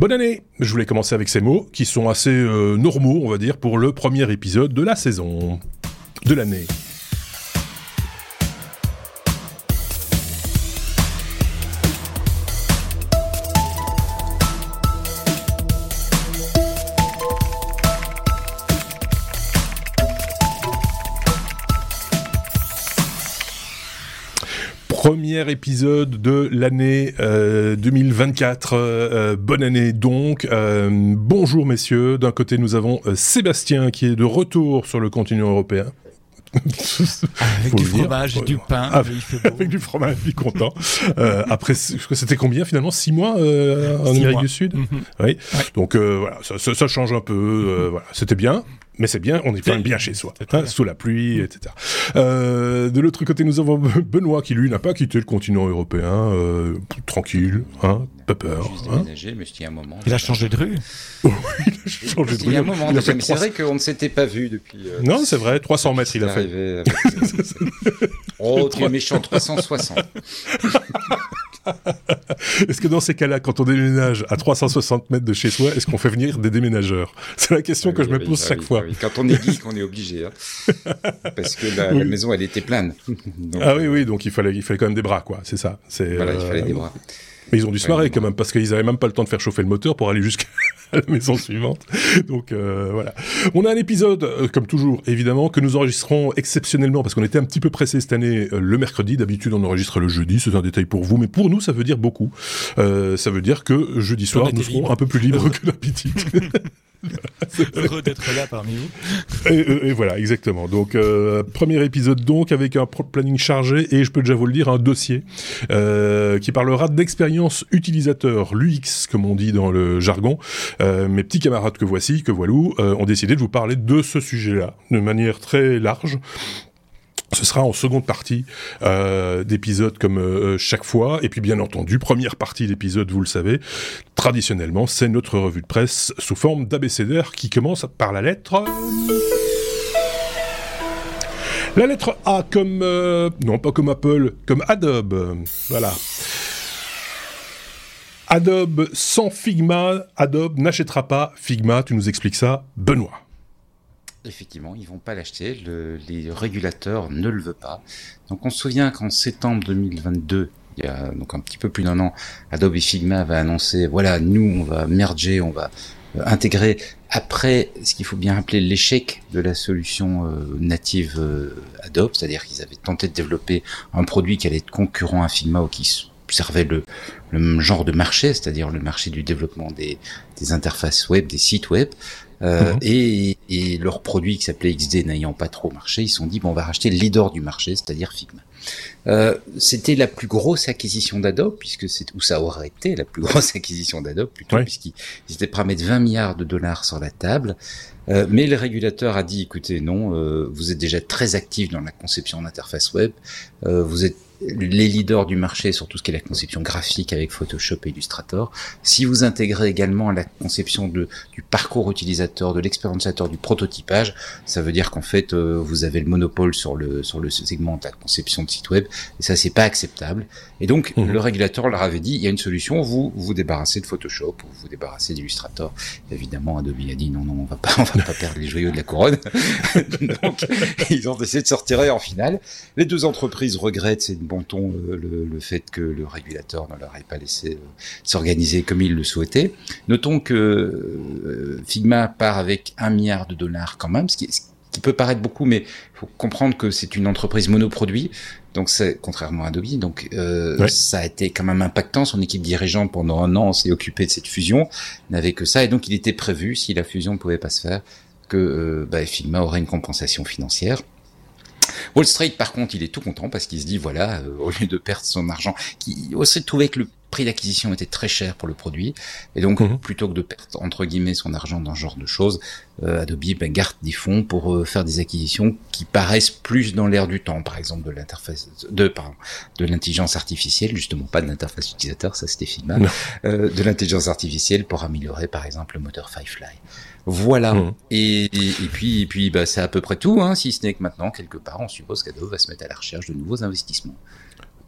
Bonne année Je voulais commencer avec ces mots qui sont assez euh, normaux, on va dire, pour le premier épisode de la saison, de l'année. Premier épisode de l'année 2024. Euh, euh, bonne année donc. Euh, bonjour messieurs. D'un côté nous avons Sébastien qui est de retour sur le continent européen. avec du fromage et du pain. Avec, du fromage, je suis content. après, c'était combien finalement? Six mois en Amérique du Sud? Mhm. Oui. Donc voilà, ça, ça, change un peu. voilà, c'était bien? Mais c'est bien, on est quand même bien chez soi, hein, sous la pluie, etc. Euh, de l'autre côté, nous avons Benoît qui, lui, n'a pas quitté le continent européen, euh, tranquille, hein, pas peur. Hein. mais il un moment. Il a changé de rue Oui, il a changé de rue. Il y a un moment, mais c'est vrai qu'on ne s'était pas vu depuis... Euh, non, c'est vrai, 300 mètres il a fait. Avec... oh, tu es méchant, 360 est-ce que dans ces cas-là, quand on déménage à 360 mètres de chez soi, est-ce qu'on fait venir des déménageurs? C'est la question que je me pose chaque fois. Quand on est geek, on est obligé. Hein. Parce que la, maison, elle était pleine. ah oui, oui, donc il fallait, il fallait quand même des bras, quoi. C'est ça. Voilà, il fallait des euh, bras. Mais ils ont dû se marrer quand même parce qu'ils avaient même pas le temps de faire chauffer le moteur pour aller jusqu'à la maison suivante. Donc euh, voilà. On a un épisode, euh, comme toujours, évidemment, que nous enregistrons exceptionnellement parce qu'on était un petit peu pressé cette année euh, le mercredi. D'habitude, on enregistre le jeudi. C'est un détail pour vous, mais pour nous, ça veut dire beaucoup. ça veut dire que jeudi soir, nous serons un peu plus libres que d'habitude. Heureux d'être là parmi vous. Et, voilà, exactement. Donc, euh, premier épisode donc avec un planning chargé et je peux déjà vous le dire, un dossier euh, qui parlera d'expérience utilisateur, l'UX comme on dit dans le jargon. Euh, mes petits camarades que voici, que voilou, ont décidé de vous parler de ce sujet-là de manière très large ce sera en seconde partie euh, d'épisode comme euh, chaque fois. Et puis bien entendu, première partie d'épisode, vous le savez, traditionnellement, c'est notre revue de presse sous forme d'abécédaire qui commence par la lettre... La lettre A comme... Euh, non, pas comme Apple, comme Adobe. Voilà. Adobe sans Figma, Adobe n'achètera pas Figma, tu nous expliques ça, Benoît. Effectivement, ils vont pas l'acheter. les régulateurs ne le veulent pas. Donc, on se souvient qu'en septembre 2022, il y a donc un petit peu plus d'un an, Adobe Figma va annoncer, voilà, nous, on va merger, on va euh, intégrer après ce qu'il faut bien appeler l'échec de la solution euh, native euh, Adobe, c'est-à-dire qu'ils avaient tenté de développer un produit qui allait être concurrent à Figma ou qui servait le, le genre de marché, c'est-à-dire le marché du développement des, des interfaces web, des sites web. Euh, mhm. et, et, leur produit qui s'appelait XD n'ayant pas trop marché, ils se sont dit bon on va racheter le leader du marché, c'est-à-dire Figma. Euh, c'était la plus grosse acquisition d'Adobe, puisque c'est où ça aurait été la plus grosse acquisition d'Adobe plutôt, puisqu'ils étaient prêts à mettre 20 milliards de dollars sur la table. Euh, mais le régulateur a dit écoutez non, vous êtes déjà très actif dans la conception d'interface web, vous êtes les leaders du marché sur tout ce qui est la conception graphique avec Photoshop et Illustrator. Si vous intégrez également la conception de, du parcours utilisateur, de l'expérienceateur, du prototypage, ça veut dire qu'en fait euh, vous avez le monopole sur le sur le segment de la conception de site web et ça c'est pas acceptable. Et donc mmh. le régulateur leur avait dit il y a une solution, vous vous débarrassez de Photoshop ou vous, vous débarrassez d'Illustrator. Évidemment Adobe a dit non non on va pas on va pas perdre les joyaux de la couronne. donc ils ont décidé de sortir en finale. Les deux entreprises regrettent c'est bon ton euh, le, fait que le régulateur ne leur ait pas laissé euh, s'organiser comme il le souhaitait. Notons que euh, Figma part avec un milliard de dollars quand même, ce qui, peut paraître beaucoup, mais il faut comprendre que c'est une entreprise monoproduit, donc c'est contrairement à Adobe, donc ça a été quand même impactant. Son équipe dirigeante pendant un an s'est occupée de cette fusion, n'avait que ça, et donc il était prévu si la fusion ne pouvait pas se faire que bah, Figma aurait une compensation financière. Wall Street, par contre, il est tout content parce qu'il se dit, voilà, euh, au lieu de perdre son argent, qui Wall Street trouvait que le prix d'acquisition était très cher pour le produit, et donc mhm. plutôt que de perdre entre guillemets son argent dans ce genre de choses, euh, Adobe ben, garde des fonds pour euh, faire des acquisitions qui paraissent plus dans l'air du temps, par exemple de l'interface de pardon, de l'intelligence artificielle, justement pas de l'interface utilisateur, ça c'était Figma, de l'intelligence artificielle pour améliorer par exemple le moteur Firefly. Voilà. Mmh. Et, et, puis, et puis bah, c'est à peu près tout, hein, si ce n'est que maintenant, quelque part, on suppose qu'Adobe va se mettre à la recherche de nouveaux investissements.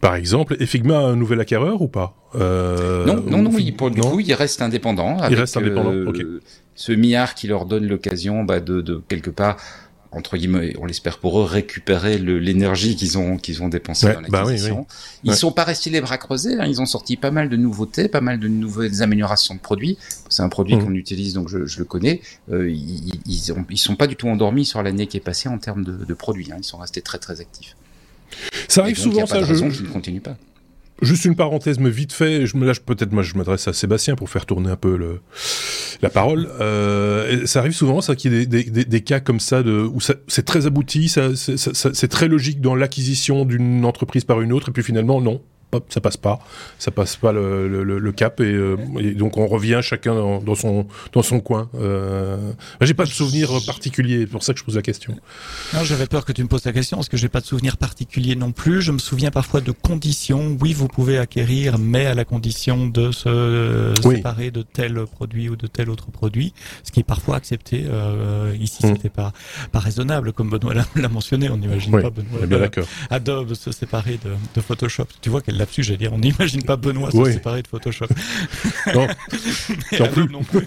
Par exemple, et Figma a un nouvel acquéreur ou pas? Non, non, non, il, pour du coup, il reste indépendant. il reste indépendant, ok. Ce milliard qui leur donne l'occasion bah, de, de quelque part entre guillemets, on l'espère pour eux, récupérer l'énergie qu'ils ont qu'ils ont dépensée dans bah l'acquisition. Ils sont pas restés les bras creusés, hein. ils ont sorti pas mal de nouveautés, pas mal de nouvelles améliorations de produits. C'est un produit mmh. qu'on utilise, donc je, je le connais. Euh, ils, ils, ont, ils, sont pas du tout endormis sur l'année qui est passée en termes de, de produits. Hein. Ils sont restés très très actifs. Ça arrive souvent, ça. je... ne continue pas. Juste une parenthèse, mais vite fait, je me lâche peut-être, moi je m'adresse à Sébastien pour faire tourner un peu le, la parole. Euh, ça arrive souvent, ça, qu'il y ait des, des, des, cas comme ça, de, où c'est très abouti, c'est très logique dans l'acquisition d'une entreprise par une autre, et puis finalement, non, ça passe pas, ça passe pas le, le, le cap euh, et, donc on revient chacun dans, son dans son coin. Euh, j'ai pas de souvenir particulier, c'est pour ça que je pose la question. Non, j'avais peur que tu me poses la question parce que j'ai pas de souvenir particulier non plus. Je me souviens parfois de conditions. Oui, vous pouvez acquérir, mais à la condition de se séparer de tel produit ou de tel autre produit, ce qui est parfois accepté. Euh, ici, mm. c'était pas pas raisonnable, comme Benoît l'a mentionné. On n'imagine pas Benoît. Bien d'accord. Adobe se séparer de, de Photoshop. Tu vois qu'elle là-dessus, j'allais dire, on n'imagine pas Benoît se séparer de Photoshop. Non, plus. non plus.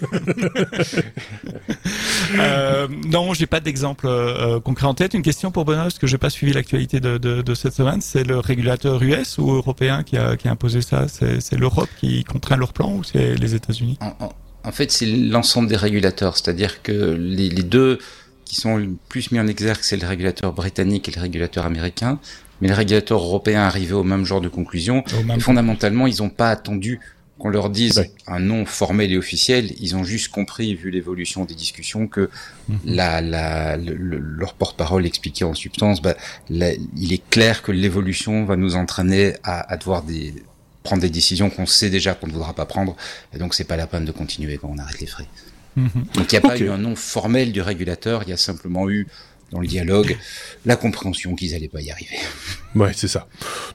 euh, non, j'ai pas d'exemple euh, concret en tête. Une question pour Benoît, parce que j'ai pas suivi l'actualité de, de, de, cette semaine. C'est le régulateur US ou européen qui a, qui a imposé ça? C'est l'Europe qui contraint leur plan ou c'est les États-Unis? En, en, fait, c'est l'ensemble des régulateurs, c'est-à-dire que les, les deux qui sont plus mis en exergue, c'est le régulateur britannique et le régulateur américain mais les régulateurs européens arrivaient au même genre de conclusion. Et fondamentalement, ils n'ont pas attendu qu'on leur dise un nom formel et officiel. Ils ont juste compris, vu l'évolution des discussions, que mhm. la, la, leur porte-parole expliquait en substance, bah, il est clair que l'évolution va nous entraîner à, à devoir des, prendre des décisions qu'on sait déjà qu'on ne voudra pas prendre. Et donc, c'est pas la peine de continuer quand on arrête les frais. Mhm. Donc, il n'y a pas eu un nom formel du régulateur. Il y a simplement eu dans le dialogue, la compréhension qu'ils n'allaient pas y arriver. Ouais, c'est ça.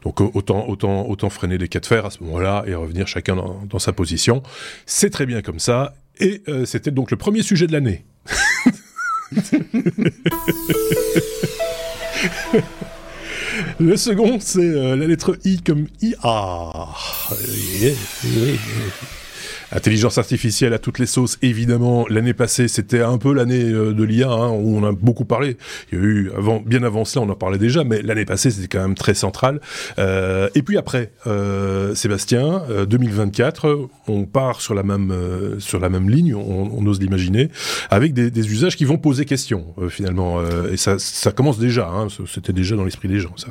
Donc euh, autant, autant, autant freiner les cas de fer à ce moment-là et revenir chacun dans, sa position. C'est très bien comme ça. Et euh, c'était donc le premier sujet de l'année. le second, c'est euh, la lettre I comme IA. Intelligence artificielle à toutes les sauces, évidemment. L'année passée, c'était un peu l'année euh, de l'IA, hein, où on a beaucoup parlé. Il y a eu, avant, bien avant cela, on en parlait déjà, mais l'année passée, c'était quand même très central. Euh, et puis après, euh, Sébastien, 2024, euh, on part sur la même, euh, sur la même ligne, on, on ose l'imaginer, avec des, des, usages qui vont poser question, finalement. et ça, ça commence déjà, hein, c'était déjà dans l'esprit des gens, ça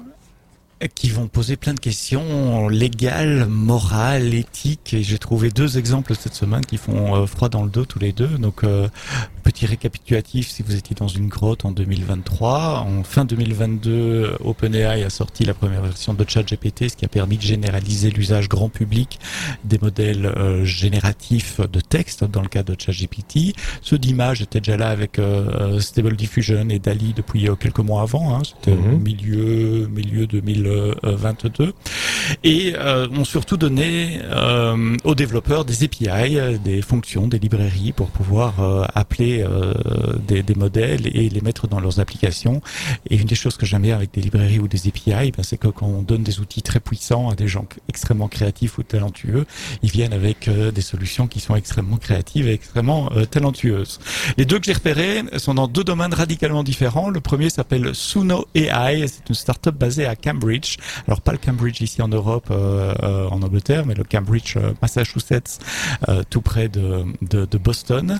qui vont poser plein de questions légales, morales, éthiques. Et j'ai trouvé deux exemples cette semaine qui font euh, froid dans le dos tous les deux. Donc, euh, petit récapitulatif, si vous étiez dans une grotte en 2023, en fin 2022, OpenAI a sorti la première version de ChatGPT, ce qui a permis de généraliser l'usage grand public des modèles euh, génératifs de texte dans le cas de ChatGPT. Ceux d'image étaient déjà là avec Stable Diffusion et DALI depuis quelques mois avant. Hein. C'était mhm. milieu, milieu 2000 22 et euh, ont surtout donné euh, aux développeurs des API, des fonctions, des librairies pour pouvoir euh, appeler des, des, modèles et les mettre dans leurs applications. Et une des choses que j'aime bien avec des librairies ou des API, ben, c'est que quand on donne des outils très puissants à des gens extrêmement créatifs ou talentueux, ils viennent avec des solutions qui sont extrêmement créatives et extrêmement talentueuses. Les deux que j'ai repérés sont dans deux domaines radicalement différents. Le premier s'appelle Suno AI, c'est une startup basée à Cambridge alors pas le Cambridge ici en Europe, euh, euh, en Angleterre, mais le Cambridge euh, Massachusetts, tout près de, de, de Boston.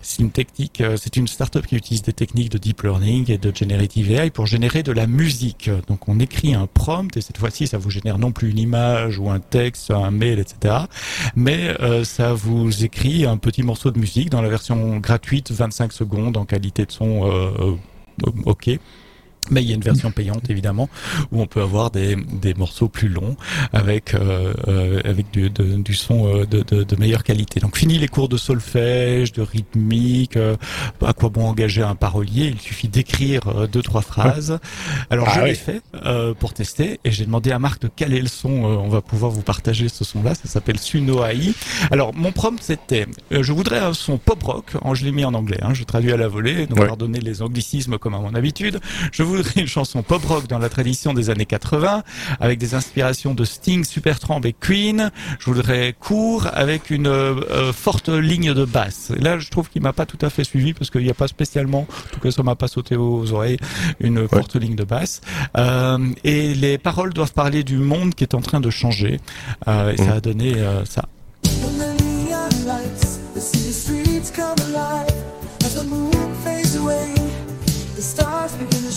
C'est une technique, c'est une startup qui utilise des techniques de deep learning et de generative AI pour générer de la musique. Donc on écrit un prompt et cette fois-ci ça vous génère non plus une image ou un texte, un mail, etc. Mais ça vous écrit un petit morceau de musique dans la version gratuite, 25 secondes en qualité de son OK mais il y a une version payante évidemment où on peut avoir des, des morceaux plus longs avec euh, euh avec du, de, du son euh, de, de, de, meilleure qualité. Donc fini les cours de solfège, de rythmique. Euh, à quoi bon engager un parolier Il suffit d'écrire deux trois phrases. Alors ah je l'ai fait pour tester et j'ai demandé à Marc de caler le son. on va pouvoir vous partager ce son-là. Ça s'appelle Suno AI. Alors mon prompt c'était je voudrais un son pop rock. je l'ai mis en anglais. Hein, je traduis à la volée donc pardonnez les anglicismes comme à mon habitude. Je voudrais une chanson pop rock dans la tradition des années 80, avec des inspirations de Sting, Supertramp et Queen. Je voudrais court avec une euh, forte ligne de basse. Et là, je trouve qu'il m'a pas tout à fait suivi parce qu'il n'y a pas spécialement, en tout cas, ça m'a pas sauté aux oreilles, une forte ligne de basse. Euh, et les paroles doivent parler du monde qui est en train de changer. Euh, et ça a donné euh, ça.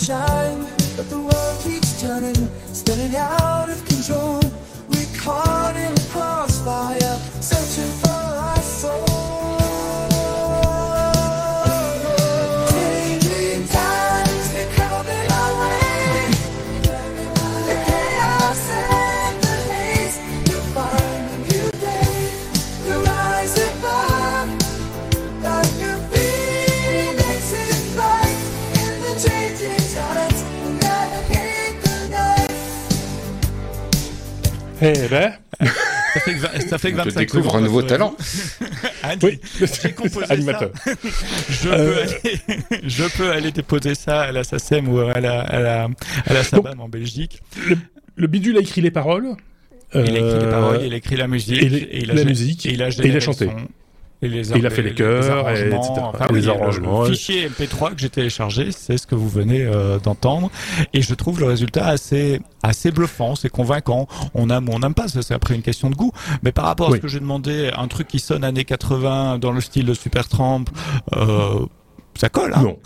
Shine. But the world keeps turning, spinning out of control. We're caught in a crossfire, Eh ben, Ça fait que, vingt- ça fait que Je 25 découvre secondes, un nouveau talent. Oui, j'ai composé animateur. ça. Je, Euh. peux aller, je peux aller déposer ça à la SACEM ou à la, à la, à la SABAM en Belgique. Le, le bidule a écrit les paroles. Il a écrit les Euh, paroles, il a écrit la musique, et les- il a la gé- musique, et il a, et il a généré chanté. son, Et les Et il a fait les chœurs, et arrangements, etc. enfin, Et les le- arrangements. Le fichier MP3 que j'ai téléchargé, c'est ce que vous venez euh, d'entendre. Et je trouve le résultat assez assez bluffant, c'est convaincant. On aime ou on n'aime pas, ça c'est après une question de goût. Mais par rapport à Oui. ce que j'ai demandé, un truc qui sonne années 80 dans le style de Supertramp, euh, ça colle. Hein Non.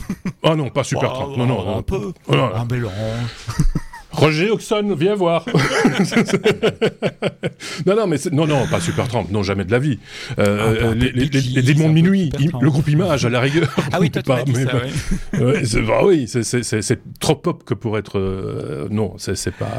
Ah non, pas super Oh, Trump. Non, non, un non. peu. Oh, Un mélange. Roger Oxon, viens voir. non, non, mais c'est- non, non, pas super Trump. Non, jamais de la vie. Euh, un peu les, les- les démons de minuit, im- le groupe Image à la rigueur. Ah oui, toi tu Pas, m'as dit mais ça, pas- oui. Ouais, c'est- bah oui, trop pop que pour être. euh, non, c'est pas.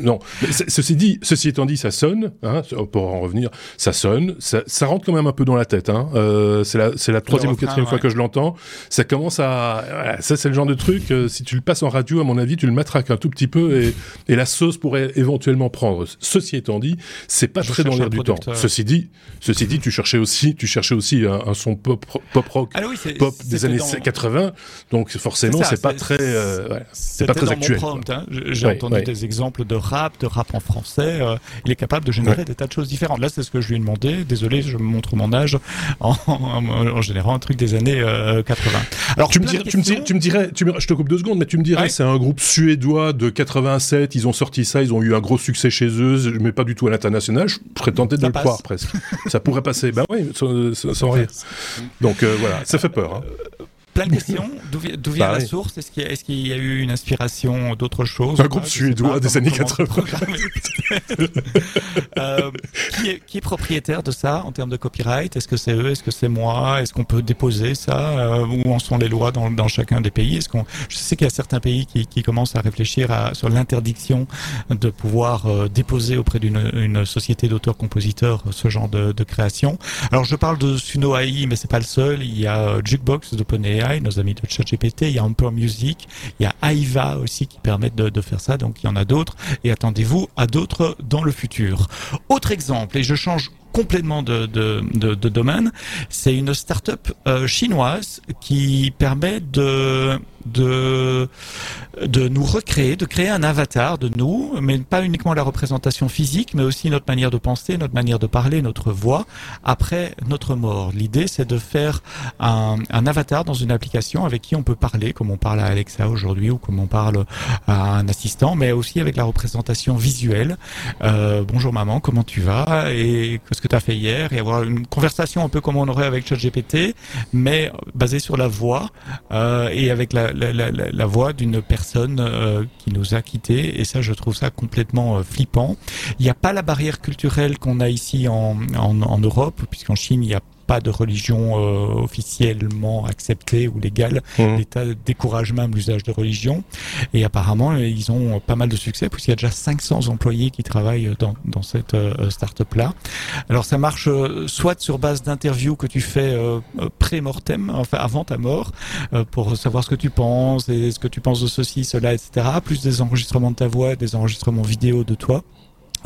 Non. Mais ceci dit, ceci étant dit, ça sonne. Hein, pour en revenir, ça sonne. Ça, ça rentre quand même un peu dans la tête. Hein. Euh, c'est la, troisième ou quatrième fois que je l'entends. Ça commence à. voilà, ça, c'est le genre de truc. euh, si tu le passes en radio, à mon avis, tu le matraques un tout petit peu et, et la sauce pourrait éventuellement prendre. Ceci étant dit, c'est pas Je très dans l'air du temps. Ceci dit, ceci dit, tu cherchais aussi, tu cherchais aussi un, un son pop, pop rock Ah oui, pop des années dans- 80, donc forcément C'est pas très, euh, ouais, c'est pas très dans actuel. Hein. J'ai Ouais, entendu ouais. des exemples de rap, de rap en français. euh, il est capable de générer des tas de choses différentes. Là, c'est ce que je lui ai demandé. Désolé, je me montre mon âge en, en, en générant un truc des années euh, 80. Alors, Tu me, dirais, tu, me dirais, tu me dirais, tu me- je te coupe deux secondes, mais tu me dirais, c'est un groupe suédois de 87, ils ont sorti ça, ils ont eu un gros succès chez eux, mais pas du tout à l'international, je serais tenté de Ça le passe. croire presque. ça pourrait passer, ben oui, sans, sans- rire. Donc euh, voilà, ça fait peur. Hein. Plein de questions. D'où vient, d'où vient Bah la ouais. source? Est-ce qu'il y, a- est-ce qu'il y a eu une inspiration d'autre chose? Un ou groupe suédois des années comment 80. programmer. Euh, qui, est, qui est propriétaire de ça en termes de copyright? Est-ce que c'est eux? Est-ce que c'est moi? Est-ce qu'on peut déposer ça? Euh, Où en sont les lois dans, dans chacun des pays? Est-ce qu'on Je sais qu'il y a certains pays qui, qui commencent à réfléchir à, sur l'interdiction de pouvoir euh, déposer auprès d'une une société d'auteurs-compositeurs ce genre de, de création. Alors je parle de Suno AI, mais c'est pas le seul. Il y a euh, Jukebox d'OpenAI, nos amis de ChatGPT. Il y a Amper Music. Il y a Aiva aussi qui permettent de, de faire ça. Donc il y en a d'autres. Et attendez-vous à d'autres dans le futur. Autre exemple, et je change complètement de, de, de, de domaine, c'est une start-up euh, chinoise qui permet de, de, de nous recréer, de créer un avatar de nous, mais pas uniquement la représentation physique, mais aussi notre manière de penser, notre manière de parler, notre voix, après notre mort. L'idée, c'est de faire un, avatar dans une application avec qui on peut parler, comme on parle à Alexa aujourd'hui, ou comme on parle à un assistant, mais aussi avec la représentation visuelle. Euh, bonjour maman, comment tu vas? Et que tu fait hier Et avoir une conversation un peu comme on aurait avec ChatGPT, mais basée sur la voix euh, et avec la, la, la, la- la voix d'une personne euh, qui nous a quittés. Et ça, je trouve ça complètement euh, flippant. Il n'y a pas la barrière culturelle qu'on a ici en, en, en Europe, puisqu'en Chine, il n'y a pas de religion euh, officiellement acceptée ou légale. Mhm. L'État décourage même l'usage de religion. Et apparemment, ils ont pas mal de succès, puisqu'il y a déjà 500 employés qui travaillent dans, dans cette euh, start-up-là. Alors ça marche euh, soit sur base d'interviews que tu fais euh, euh, pré-mortem, enfin avant ta mort, euh, pour savoir ce que tu penses et ce que tu penses de ceci, cela, etc. Plus des enregistrements de ta voix, des enregistrements vidéo de toi.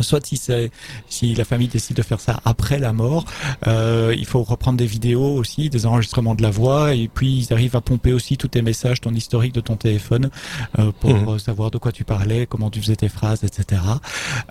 Soit si c'est si la famille décide de faire ça après la mort, euh, il faut reprendre des vidéos aussi, des enregistrements de la voix, et puis ils arrivent à pomper aussi tous tes messages, ton historique de ton téléphone euh, pour Mhm. savoir de quoi tu parlais, comment tu faisais tes phrases, etc.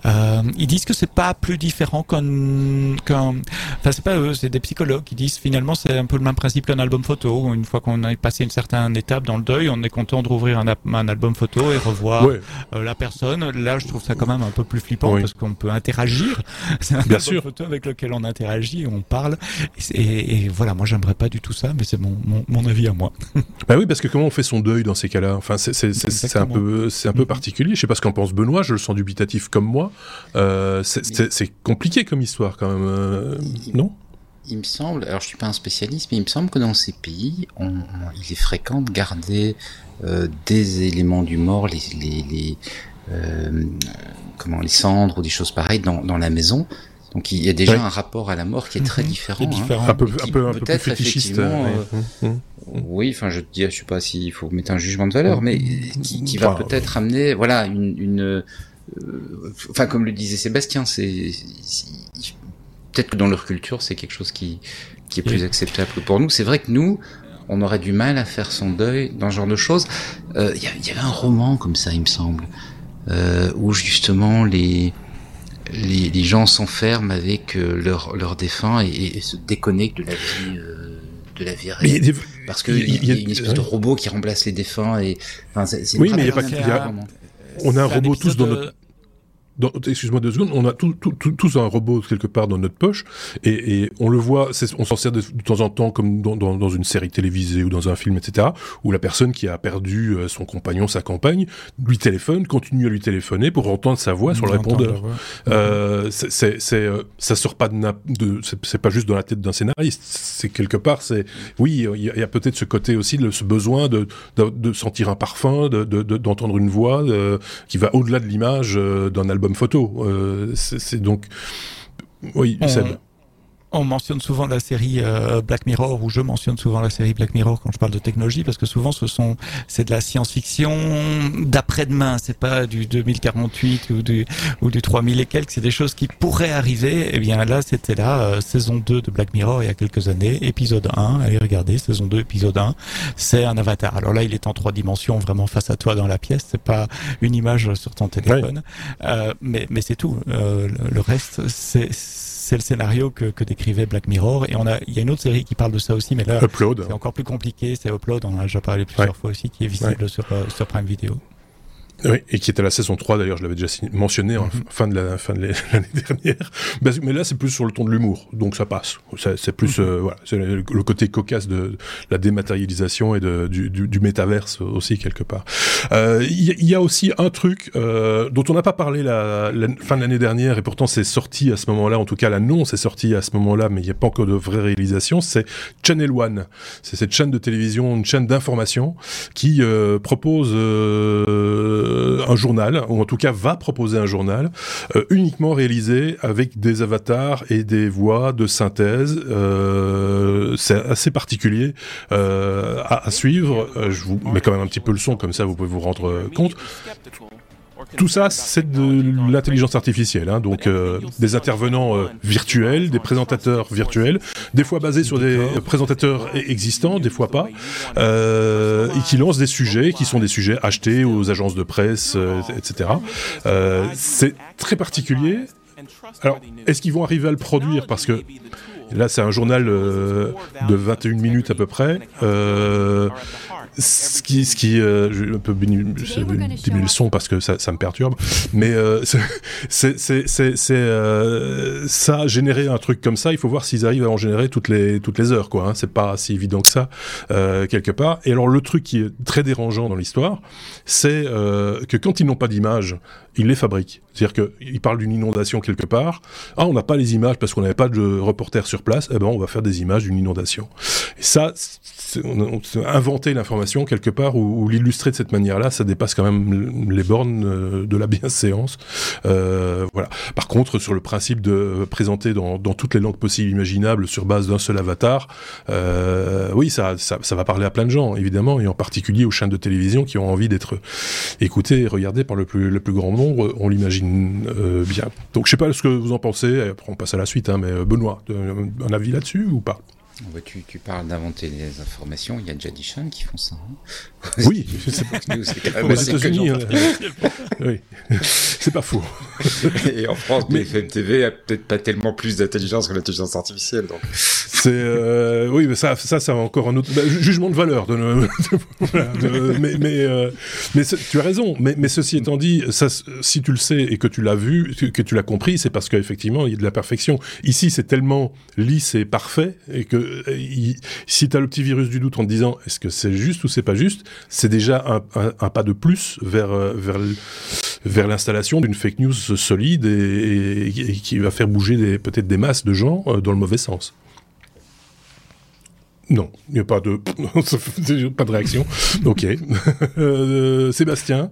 Euh, ils disent que c'est pas plus différent qu'un qu'un enfin c'est pas eux, c'est des psychologues qui disent finalement c'est un peu le même principe qu'un album photo. Une fois qu'on a passé une certaine étape dans le deuil, on est content de rouvrir un, album photo et revoir Ouais, euh, la personne. Là, je trouve ça quand même un peu plus flippant Oui. parce qu'on peut interagir. C'est un Bien sûr. photo avec lequel on interagit, on parle. Et, voilà, moi, j'aimerais pas du tout ça, mais c'est mon, mon, mon avis à moi. Bah oui, parce que comment on fait son deuil dans ces cas-là? Enfin, c'est un peu, c'est un peu Mhm. particulier. Je sais pas ce qu'en pense Benoît. Je le sens dubitatif comme moi. Euh, c'est- compliqué comme histoire quand même, euh, non? Il me semble, alors je suis pas un spécialiste, mais il me semble que dans ces pays, on, on- il est fréquent de garder euh, des éléments du mort, les, les, les, comment, les cendres ou des choses pareilles dans, dans la maison. Donc il y a déjà Ouais. un rapport à la mort qui est très Mhm. différent. C'est hein. différent. Un peu, un peu, un peu plus peut-être fétichiste. effectivement, ouais. Mhm. Oui, enfin, je te dis, je sais pas s'il faut mettre un jugement de valeur, mais qui, qui va Enfin, peut-être amener, voilà, une, une euh, enfin, comme le disait Sébastien, c'est, c'est- peut-être que dans leur culture, c'est quelque chose qui, qui est plus acceptable que pour nous. C'est vrai que nous, on aurait du mal à faire son deuil dans ce genre de choses. Euh, Il y, a- il y avait un roman comme ça, il me semble, euh, où justement les les, les gens s'enferment avec euh, leur leur défunt et, et se déconnectent de la vie euh, de la vie réelle. des- Parce qu'il il y, y a- une espèce de robot qui remplace les défunts et enfin Oui, mais il y a pas que- a-. On a un robot tous dans notre excuse-moi deux secondes, on a tout, tout- tout- tous un robot quelque part dans notre poche et, et on le voit, on s'en sert de, de temps en temps comme dans, dans- dans une série télévisée ou dans un film, etc. Où la personne qui a perdu euh, son compagnon, sa compagne, lui téléphone, continue à lui téléphoner pour entendre sa voix sur le répondeur. Euh, c'est, euh, ça sort pas de, na- de c'est, pas juste dans la tête d'un scénariste. C'est quelque part, c'est, oui, il y a, peut-être ce côté aussi, de, ce besoin de, de, de sentir un parfum, de, de, de- d'entendre une voix euh, qui va au-delà de l'image d'un album photo. Euh, c'est, c'est donc, oui, On- Seb. On mentionne souvent la série euh, Black Mirror, ou je mentionne souvent la série Black Mirror quand je parle de technologie, parce que souvent ce sont c'est de la science-fiction d'après-demain. C'est pas du 2048 ou du ou du 3000 et quelques. C'est des choses qui pourraient arriver. Et bien là, c'était là euh, saison 2 de Black Mirror il y a quelques années, épisode 1. Allez regarder saison 2, épisode 1. C'est un avatar. Alors là, il est en trois dimensions, vraiment face à toi dans la pièce. C'est pas une image sur ton téléphone. Euh, mais mais c'est tout. Euh, le, le reste, c'est c'est le scénario que, que décrivait Black Mirror. Et on a, il y a une autre série qui parle de ça aussi, mais là, c'est encore plus compliqué. C'est Upload, on en a déjà parlé plusieurs Ouais. fois aussi, qui est visible sur, euh, sur Prime Video. Oui, et qui était la saison 3 d'ailleurs, je l'avais déjà mentionné en Mhm. fin de la fin de l'année l'année dernière. Mais, là, c'est plus sur le ton de l'humour, donc ça passe. C'est plus Mhm. euh, voilà, c'est le, le côté cocasse de la dématérialisation et de, du, du, du métaverse aussi quelque part. Euh, Il y, a- il y a aussi un truc euh, dont on n'a pas parlé la, la fin de l'année dernière et pourtant c'est sorti à ce moment-là. En tout cas, l'annonce est sortie à ce moment-là, mais il n'y a pas encore de vraie réalisation. C'est Channel One. C'est cette chaîne de télévision, une chaîne d'information qui euh, propose euh, un journal, ou en tout cas va proposer un journal, euh, uniquement réalisé avec des avatars et des voix de synthèse. Euh, c'est assez particulier euh, à, à suivre. Euh, je vous mets quand même un petit peu le son, comme ça vous pouvez vous rendre euh, compte. Tout ça, c'est de l'intelligence artificielle, hein, donc euh, des intervenants euh, virtuels, des présentateurs virtuels, des fois basés sur des présentateurs existants, des fois pas, euh, et qui lancent des sujets qui sont des sujets achetés aux agences de presse, euh, etc. C'est très particulier. Alors, est-ce qu'ils vont arriver à le produire? Parce que là, c'est un journal euh, de 21 minutes à peu près. Ce qui, ce qui euh, je vais un peu diminuer le son parce que ça, ça me perturbe, mais euh, c'est- c'est c'est c'est c'est, euh, ça générer un truc comme ça, il faut voir s'ils arrivent à en générer toutes les toutes les heures quoi. Hein, c'est pas si évident que ça euh, quelque part. Et alors le truc qui est très dérangeant dans l'histoire, c'est euh, que quand ils n'ont pas d'image, ils les fabriquent. C'est-à-dire qu'ils parlent d'une inondation quelque part. Ah, on n'a pas les images parce qu'on n'avait pas de reporter sur place. Eh ben, on va faire des images d'une inondation. Et ça, inventer l'information quelque part ou, l'illustrer de cette manière-là, ça dépasse quand même les bornes euh, de la bienséance. Euh, voilà. Par contre, sur le principe de présenter dans, toutes les langues possibles imaginables sur base d'un seul avatar, euh, oui, ça, va parler à plein de gens, évidemment, et en particulier aux chaînes de télévision qui ont envie d'être écoutés et regardés par plus, le plus grand nombre, on l'imagine euh, bien. Donc je sais pas ce que vous en pensez, après on passe à la suite, hein, mais euh, Benoît, euh, un avis là-dessus ou pas? Ouais, tu, tu parles d'inventer des informations, il y a déjà des chaînes qui font ça. hein. Oui, c'est pas- c'est même aux États-Unis, euh, oui, c'est pas faux. Et en France, Mais- BFM TV a peut-être pas tellement plus d'intelligence que l'intelligence artificielle. Donc. C'est euh, oui, mais ça, ça, ça a encore un autre bah, ju- jugement de valeur. De, de- mais mais euh, mais ce- tu as raison. Mais, mais ceci étant dit, ça, si tu le sais et que tu l'as vu, que que tu l'as compris, c'est parce qu'effectivement il y a de la perfection. Ici, c'est tellement lisse et parfait et que euh, si tu as le petit virus du doute en te disant est-ce que c'est juste ou c'est pas juste, c'est déjà un, pas de plus vers euh, vers vers l'installation d'une fake news solide et, qui va faire bouger peut-être des masses de gens euh, dans le mauvais sens. Non, il n'y a pas de pas de réaction. Ok. Sébastien?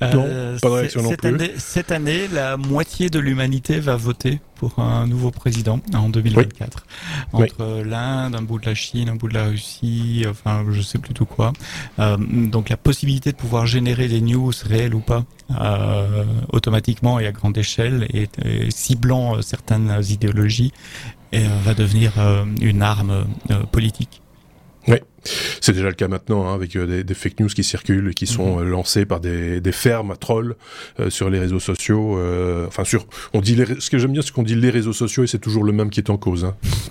Non, pas de c'est- réaction non cette plus. Année, cette année, la moitié de l'humanité va voter pour un nouveau président en 2024. Oui. Entre l'Inde, un bout de la Chine, un bout de la Russie, enfin, je sais plus tout quoi. Euh, donc la possibilité de pouvoir générer des news réelles ou pas, euh, automatiquement et à grande échelle, et, et ciblant euh, certaines idéologies, et, euh, va devenir euh, une arme euh, politique. C'est déjà le cas maintenant hein, avec euh, des, des fake news qui circulent et qui sont euh, lancées par des, des fermes à trolls euh, sur les réseaux sociaux. euh, enfin, sur, on dit les, ce que j'aime bien, c'est qu'on dit les réseaux sociaux et c'est toujours le même qui est en cause. Hein.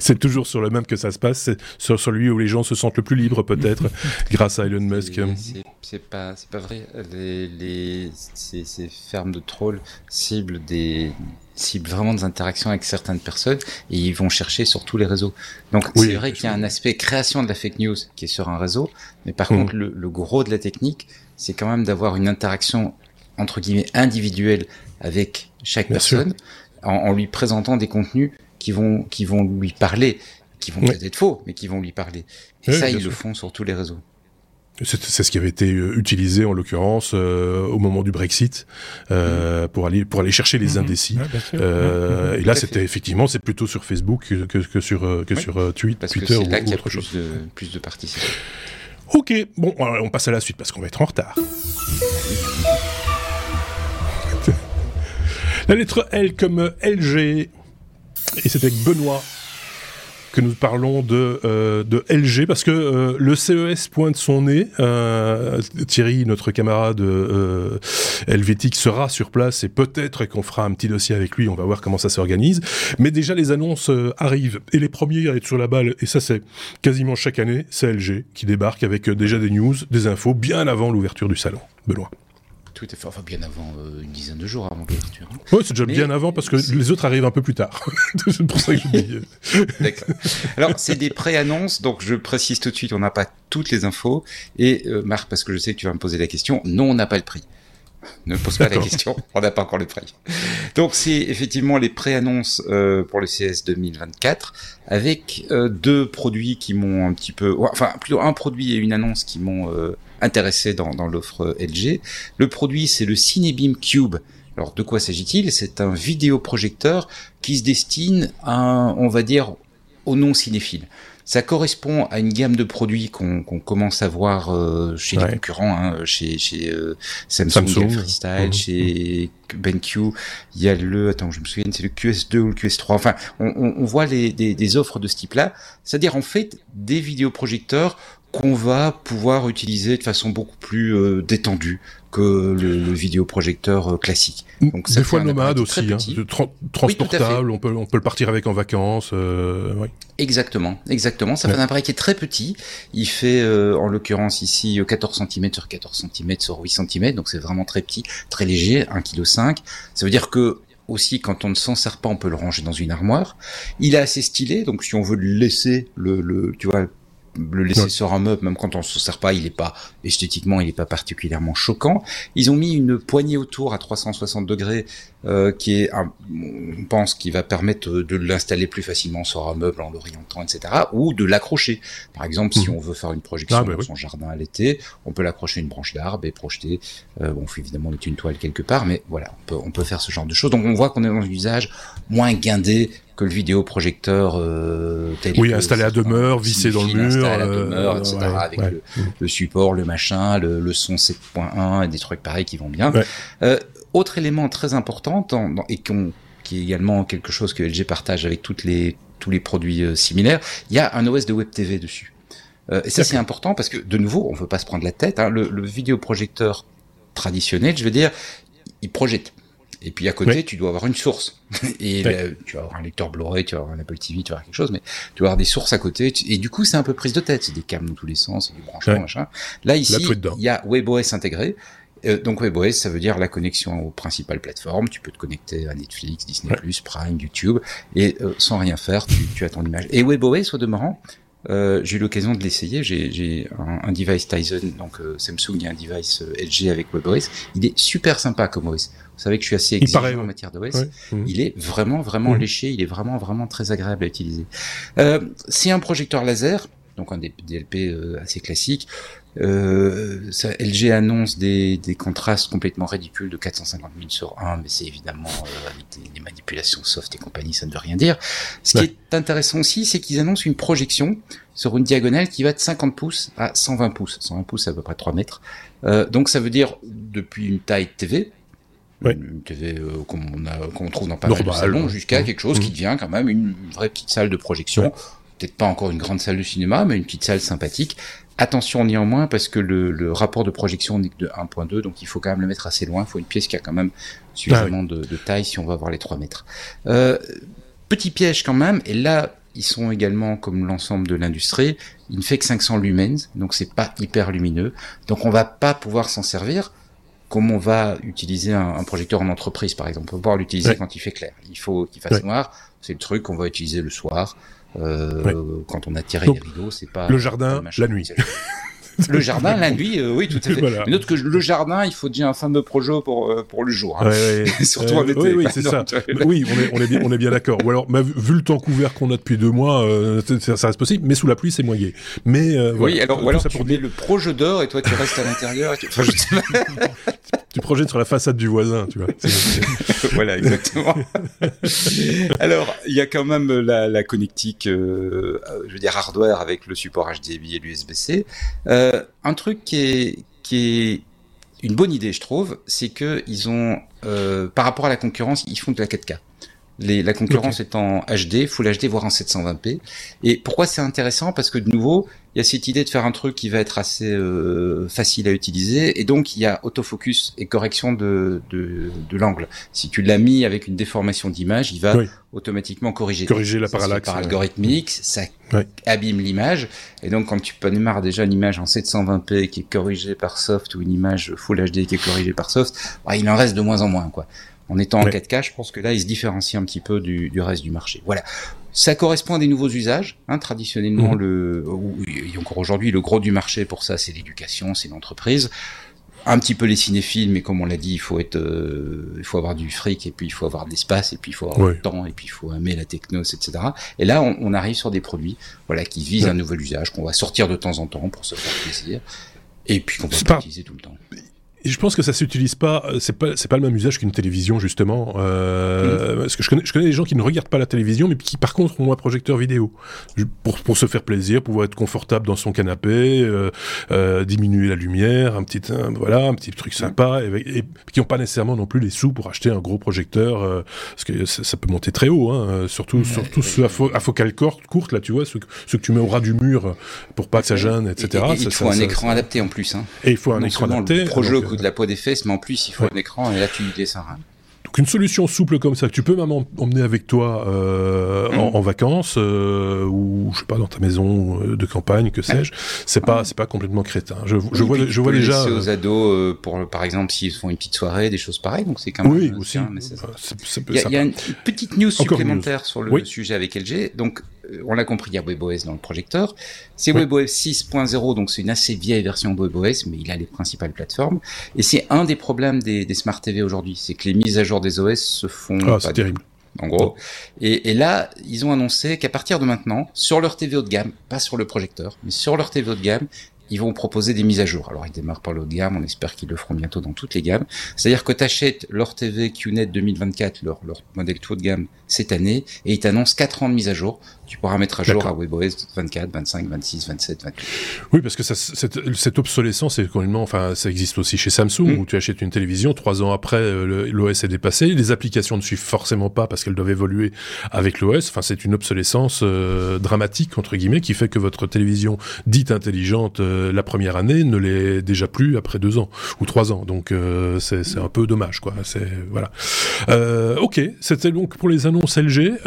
c'est toujours sur le même que ça se passe. C'est sur celui où les gens se sentent le plus libres peut-être grâce à Elon Musk. C'est- pas, vrai. Les, les, ces, ces fermes de trolls ciblent des ciblent vraiment des interactions avec certaines personnes et ils vont chercher sur tous les réseaux. Donc Oui, c'est vrai qu'il y a un aspect création de la fake news qui est sur un réseau, mais par Mhm. contre le, le gros de la technique, c'est quand même d'avoir une interaction entre guillemets individuelle avec chaque Bien personne en, en lui présentant des contenus qui vont qui vont lui parler, qui vont Oui. peut-être être faux, mais qui vont lui parler. Et Oui, ça, ils le font sur tous les réseaux. C'est ce qui avait été euh, utilisé en l'occurrence euh, au moment du Brexit euh, pour aller pour aller chercher les Mhm. indécis. Ouais. Euh, et là, c'était effectivement, c'est plutôt sur Facebook que, que, que sur que Oui. sur Parce Twitter là ou y a autre plus chose. de, plus de participants. Ok, bon, alors, on passe à la suite parce qu'on va être en retard. la lettre L comme LG, et c'est avec Benoît que nous parlons de, euh, de LG parce que euh, le CES pointe son nez. Euh, Thierry, notre camarade euh, helvétique, sera sur place et peut-être qu'on fera un petit dossier avec lui. On va voir comment ça s'organise. Mais déjà, les annonces euh, arrivent et les premiers à être sur la balle, et ça c'est quasiment chaque année, c'est LG qui débarque avec euh, déjà des news, des infos bien avant l'ouverture du salon. Benoît. Tout est fait, enfin bien avant euh, une dizaine de jours avant l'ouverture. hein. Ouais, c'est déjà Mais- bien avant parce que les autres arrivent un peu plus tard. c'est pour ça que je euh, D'accord. Alors c'est des pré-annonces, donc je précise tout de suite, on n'a pas toutes les infos. Et euh, Marc, parce que je sais que tu vas me poser la question, non, on n'a pas le prix. Ne pose pas la question, on n'a pas encore le prix. Donc c'est effectivement les pré-annonces euh, pour le CS 2024 avec euh, deux produits qui m'ont un petit peu, enfin plutôt un produit et une annonce qui m'ont euh, intéressé dans, dans l'offre LG. Le produit c'est le Cinebeam Cube. Alors de quoi s'agit-il? C'est un vidéoprojecteur qui se destine à, un- on va dire, aux non cinéphiles. Ça correspond à une gamme de produits qu'on qu'on commence à voir euh, chez Ouais. les concurrents, hein, chez, chez euh, Samsung, Samsung. Freestyle, Mhm. chez BenQ, il y a le, attends, je me souviens, c'est le QS2 ou le QS3. Enfin, on, on, on voit les, des, des offres de ce type-là, c'est-à-dire en fait des vidéoprojecteurs qu'on va pouvoir utiliser de façon beaucoup plus euh, détendue que le, le vidéoprojecteur euh, classique. Donc, des fois nomade aussi, hein, Oui, transportable, on peut on peut le partir avec en vacances. Euh. Exactement, exactement. Ça Ouais. fait un appareil qui est très petit. Il fait, euh, en l'occurrence ici, euh, 14 cm sur 14 cm sur 8 cm, donc c'est vraiment très petit, très léger, 1,5 kg. Ça veut dire que aussi, quand on ne s'en sert pas, on peut le ranger dans une armoire. Il est assez stylé, donc si on veut le laisser, le, le tu vois, le laisser Ouais. sur un meuble, même quand on s'en sert pas, il est pas esthétiquement, il est pas particulièrement choquant. Ils ont mis une poignée autour à 360 degrés euh, qui est, un- on pense, qui va permettre de l'installer plus facilement sur un meuble en l'orientant, etc., ou de l'accrocher. Par exemple, si Mhm. on veut faire une projection Ah, bah dans oui. son jardin à l'été, on peut l'accrocher à une branche d'arbre et projeter. Euh, bon, on fait évidemment mettre une toile quelque part, mais voilà, on peut, on peut faire ce genre de choses. Donc on voit qu'on est dans un usage moins guindé que le vidéoprojecteur euh, tel Oui, installé à demeure, vissé dans le mur, à euh, demeure, etc., ouais, avec ouais. le, le support, le machin, le, le son 7.1 et des trucs pareils qui vont bien. Ouais. Euh, autre élément très important dans- dans- et qui est également quelque chose que LG partage avec toutes les, tous les produits euh, similaires, il y a un OS de Web TV dessus. Euh, et ça c'est important parce que de nouveau, on veut pas se prendre la tête. Hein, le, le vidéoprojecteur traditionnel, je veux dire, il projette. Et puis à côté, Oui. tu dois avoir une source. Et Oui. là, tu vas avoir un lecteur Blu-ray, tu vas avoir un Apple TV, tu vas avoir quelque chose, mais tu vas avoir des sources à côté. Et du coup, c'est un peu prise de tête. C'est des câbles dans tous les sens, c'est du branchement, machin. Là, ici, il y a WebOS intégré. Euh, donc WebOS, ça veut dire la connexion aux principales plateformes. Tu peux te connecter à Netflix, Disney+, Prime, YouTube, et euh, sans rien faire, tu, tu as ton image. Et WebOS, au demeurant, euh, j'ai eu l'occasion de l'essayer. J'ai, un, un device Tizen, donc euh, Samsung, il y a un device euh, LG avec WebOS. Il est super sympa comme OS. Vous savez que je suis assez exigeant paraît, ouais. en matière d'OS. Ouais. Mhm. Il est vraiment, vraiment Mhm. léché. Il est vraiment, vraiment très agréable à utiliser. Euh, c'est un projecteur laser, donc un DLP euh, assez classique. Euh, ça, LG annonce des, des contrastes complètement ridicules de 450 000 sur 1, mais c'est évidemment euh, avec des, des manipulations soft et compagnie, ça ne veut rien dire. Ce Ouais. qui est intéressant aussi, c'est qu'ils annoncent une projection sur une diagonale qui va de 50 pouces à 120 pouces. 120 pouces, c'est à peu près 3 mètres. Euh, donc ça veut dire depuis une taille TV, Ouais. une TV euh, qu'on trouve dans pas mal de salons, jusqu'à quelque chose qui Mhm. devient quand même une, une vraie petite salle de projection. Ouais. Peut-être pas encore une grande salle de cinéma, mais une petite salle sympathique. Attention néanmoins parce que le, le rapport de projection n'est que de 1.2, donc il faut quand même le mettre assez loin. Il faut une pièce qui a quand même suffisamment de, de taille si on va avoir les 3 mètres. Euh, petit piège quand même, et là ils sont également comme l'ensemble de l'industrie, il ne fait que 500 lumens, donc c'est pas hyper lumineux, donc on va pas pouvoir s'en servir comme on va utiliser un, un projecteur en entreprise par exemple. On va pouvoir l'utiliser Ouais. quand il fait clair. Il faut qu'il fasse Ouais. noir, c'est le truc qu'on va utiliser le soir. Euh. Quand on a tiré Donc, les rideaux, c'est pas le jardin, pas la nuit. Le jardin, la nuit, euh, oui, tout à fait. Voilà. Mais note que le jardin, il faut déjà un fameux projet pour euh, pour le jour. hein. Ouais, ouais. Surtout Euh, en été. Oui, oui, c'est ça. Oui, on est, on est bien, on est bien d'accord. Ou alors, mais vu le temps couvert qu'on a depuis deux mois, ça, ça reste possible, mais sous la pluie, c'est moyen. Mais euh, Oui, voilà. alors, ou alors ça tu pour mets dire, le projet d'or et toi tu restes à l'intérieur. tu- Enfin, je. tu projettes sur la façade du voisin, tu vois. Voilà, exactement. Alors, il y a quand même la, la connectique, euh, euh, je veux dire hardware avec le support HDMI et l'USB-C. Euh, un truc qui est, qui est une bonne idée, je trouve, c'est que ils ont, euh, par rapport à la concurrence, ils font de la 4K. Les, la concurrence est en HD, Full HD, voire en 720p. Et pourquoi c'est intéressant? Parce que de nouveau, il y a cette idée de faire un truc qui va être assez euh, facile à utiliser, et donc il y a autofocus et correction de, de, de l'angle. Si tu l'as mis avec une déformation d'image, il va Oui. automatiquement corriger. Corriger la parallaxe. Par euh, algorithmique, ça abîme l'image. Et donc, quand tu démarres déjà une image en 720p qui est corrigée par soft ou une image Full HD qui est corrigée par soft, bah, il en reste de moins en moins, quoi. En étant en Ouais. 4K, je pense que là, il se différencie un petit peu du, du reste du marché. Voilà. Ça correspond à des nouveaux usages. Hein, traditionnellement, Mhm. le, ou- et encore aujourd'hui, le gros du marché pour ça, c'est l'éducation, c'est l'entreprise. Un petit peu les cinéphiles, mais comme on l'a dit, il faut être, euh, il faut avoir du fric, et puis il faut avoir de l'espace, et puis il faut avoir Ouais. du temps, et puis il faut aimer la techno, etc. Et là, on, on arrive sur des produits, voilà, qui visent un nouvel usage, qu'on va sortir de temps en temps pour se faire plaisir, et puis qu'on va pas- utiliser tout le temps. Et je pense que ça s'utilise pas. euh, C'est pas, c'est pas le même usage qu'une télévision justement. Euh, Mm. Parce que je connais, je connais des gens qui ne regardent pas la télévision, mais qui par contre ont un projecteur vidéo pour pour se faire plaisir, pouvoir être confortable dans son canapé, euh, euh, diminuer la lumière, un petit, un- voilà, un petit truc sympa, et, et qui n'ont pas nécessairement non plus les sous pour acheter un gros projecteur, euh, parce que ça, ça peut monter très haut, hein, surtout surtout ceux à, fo- à focale courte, courte là, tu vois, ceux, que- ceux que tu mets au ras du mur pour pas que ça gêne, etc. Et, et- et il ça- faut un ça- écran adapté en plus. Hein. Et il faut un non écran adapté. le projet de la peau des fesses, mais en plus il faut Ouais. un écran, et là tu un rein. Donc une solution souple comme ça que tu peux même em- emmener avec toi euh, Mhm. en, en vacances euh, ou je sais pas dans ta maison euh, de campagne que sais-je, c'est pas c'est pas complètement crétin. Je, je vois je vois déjà aux ados pour par exemple s'ils font une petite soirée, des choses pareilles, donc c'est quand même oui aussi. Il y, a, y une petite news Encore supplémentaire sur le Oui. sujet avec LG. Donc, on l'a compris, il y a WebOS dans le projecteur. C'est Oui. WebOS 6.0, donc c'est une assez vieille version de WebOS, mais il a les principales plateformes. Et c'est un des problèmes des, des Smart TV aujourd'hui, c'est que les mises à jour des OS se font Ah, c'est terrible. en gros. Et, et là, ils ont annoncé qu'à partir de maintenant, sur leur TV haut de gamme, pas sur le projecteur, mais sur leur TV haut de gamme, ils vont proposer des mises à jour. Alors, ils démarrent par le haut de gamme, on espère qu'ils le feront bientôt dans toutes les gammes. C'est-à-dire que tu achètes leur TV QNET 2024, leur, leur modèle tout haut de gamme cette année, et ils t'annoncent 4 ans de mise à jour. Tu pourras mettre à jour à. WebOS 24, 25, 26, 27, 28. Oui, parce que ça, cette, cette obsolescence, enfin, ça existe aussi chez Samsung, Mm. où tu achètes une télévision, trois ans après, euh, l'OS est dépassé, les applications ne suivent forcément pas parce qu'elles doivent évoluer avec l'OS. Enfin, c'est une obsolescence euh, dramatique entre guillemets qui fait que votre télévision dite intelligente euh, la première année ne l'est déjà plus après deux ans ou trois ans. Donc euh, c'est un peu dommage, quoi. C'est voilà. Ok, c'était donc pour les annonces LG.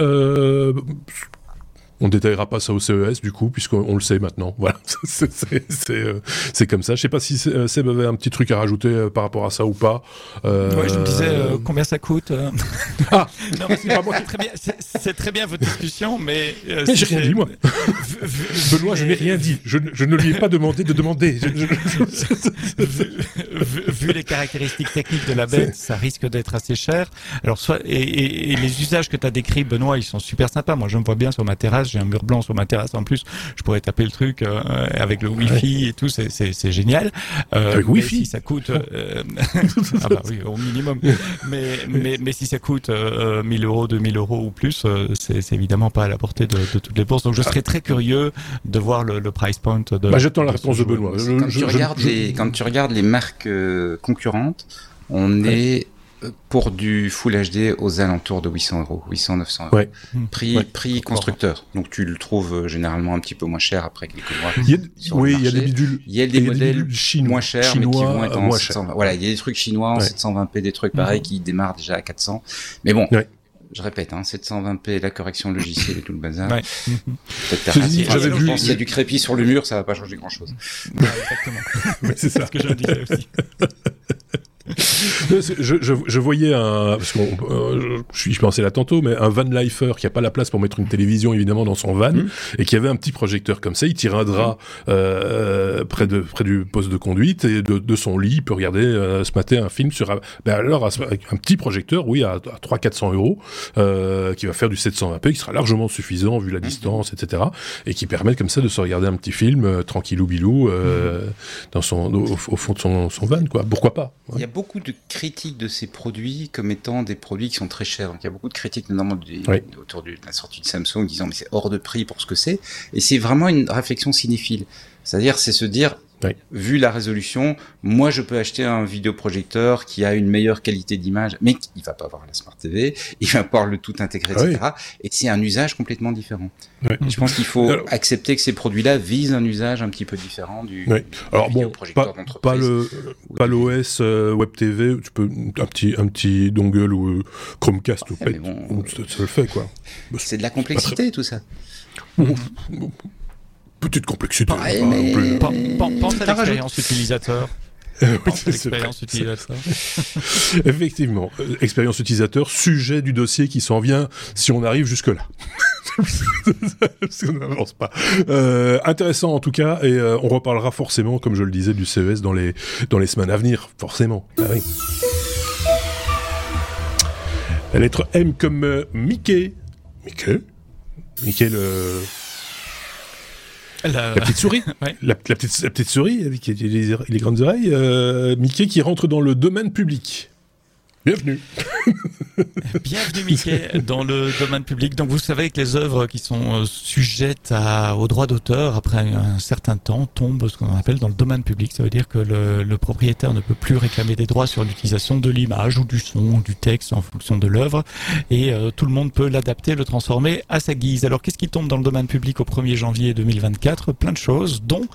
On détaillera pas ça au CES du coup, puisqu'on le sait maintenant. Voilà, c'est c'est- c'est, euh, c'est comme ça. Je sais pas si euh, Seb avait un petit truc à rajouter euh, par rapport à ça ou pas. Euh, Ouais, je me disais euh, combien ça coûte. Ah. c'est très très bien votre discussion, mais. euh, Mais j'ai c'est- rien dit, moi. Benoît, je n'ai rien dit. Je, ne- je ne lui ai pas demandé de demander. Je- je- vu, vu- vu les caractéristiques techniques de la bête, ça risque d'être assez cher. Alors, soit, et, et- et les usages que tu as décrits, Benoît, ils sont super sympas. Moi, je me vois bien sur ma terrasse. J'ai un mur blanc sur ma terrasse. En plus, je pourrais taper le truc euh, avec le Wi-Fi et tout. C'est, génial. Euh, Avec Wi-Fi Si ça coûte, euh, ah bah oui, au minimum. Mais, mais, mais si ça coûte euh, 1000 euros, 2000 euros ou plus, euh, c'est, évidemment pas à la portée de, de toutes les bourses. Donc, je serais très curieux de voir le, le price point de. Bah, j'attends la réponse de. Benoît. Quand, je- tu je- regardes je- les, quand tu regardes les marques euh, concurrentes, on est euh, pour du Full HD aux alentours de 800 euros, 800, 900 euros. Ouais. Prix, Ouais. prix constructeur. Donc tu le trouves euh, généralement un petit peu moins cher après quelques mois. Il y a, sur le oui, il y a marché. des bidules. Il y a des il y a modèles bidules chinois, moins chers, mais qui chinois, vont être euh, en moins 720. chers. Voilà, il y a des trucs chinois en Ouais. 720p, des trucs pareils qui démarrent déjà à 400. Mais bon, Ouais. je répète, hein, 720p, la correction logicielle et tout le bazar. Dit, j'avais je vu- pense qu'il y a du crépi sur le mur, ça va pas changer grand chose. Ouais, exactement. C'est ça. ce que je disais aussi. Je, je, je voyais un, parce que je, suis- je pensais là tantôt, mais un van lifer qui a pas la place pour mettre une télévision évidemment dans son van Mhm. et qui avait un petit projecteur comme ça, il tire un drap euh, près de près du poste de conduite et de, de son lit, il peut regarder euh, ce matin un film sur un, ben alors avec un petit projecteur, oui, à, à 3 400 euros, euh, qui va faire du 720p, qui sera largement suffisant vu la distance, etc. et qui permet comme ça de se regarder un petit film euh, tranquillou bilou euh, dans son au, au fond de son, son van quoi. Pourquoi pas Il y a beaucoup de critiques de ces produits comme étant des produits qui sont très chers. Donc, il y a beaucoup de critiques, notamment Oui. autour de la sortie de Samsung, disant mais c'est hors de prix pour ce que c'est. Et c'est vraiment une réflexion cinéphile. C'est-à-dire, c'est se dire, Oui. vu la résolution, moi je peux acheter un vidéoprojecteur qui a une meilleure qualité d'image, mais qui- il va pas avoir la Smart TV, il va pas avoir le tout intégré, Ah oui. etc. Et c'est un usage complètement différent. Je pense qu'il faut Alors- accepter que ces produits-là visent un usage un petit peu différent du. Alors bon, vidéoprojecteur pas, d'entreprise. pas le pas du- l'OS euh, Web TV, tu peux un petit un petit dongle ou euh, Chromecast ou pet, bon, ça, ça le fait quoi. C'est de la complexité tout ça. Petite complexité. Ouais, pas mais- non plus. Pen- pen- Pense à l'expérience utilisateur. Euh, oui, Pense c'est- utilisateur. Effectivement, Euh, expérience utilisateur, sujet du dossier qui s'en vient si on arrive jusque là. si on n'avance pas. Euh, intéressant en tout cas, et euh, on reparlera forcément, comme je le disais, du CES dans les dans les semaines à venir, forcément. Ah oui. La lettre M comme euh, Mickey. Mickey? Mickey le La- la petite souris, Ouais. la, la petite, la petite souris avec les, les- les grandes oreilles, euh, Mickey qui rentre dans le domaine public. Bienvenue. Bienvenue Mickey dans le domaine public. Donc vous savez que les œuvres qui sont euh, sujettes à, aux droits d'auteur après un certain temps tombent ce qu'on appelle dans le domaine public. Ça veut dire que le, le propriétaire ne peut plus réclamer des droits sur l'utilisation de l'image ou du son ou du texte en fonction de l'œuvre et euh, tout le monde peut l'adapter, le transformer à sa guise. Alors qu'est-ce qui tombe dans le domaine public au 1er janvier 2024 Plein de choses, dont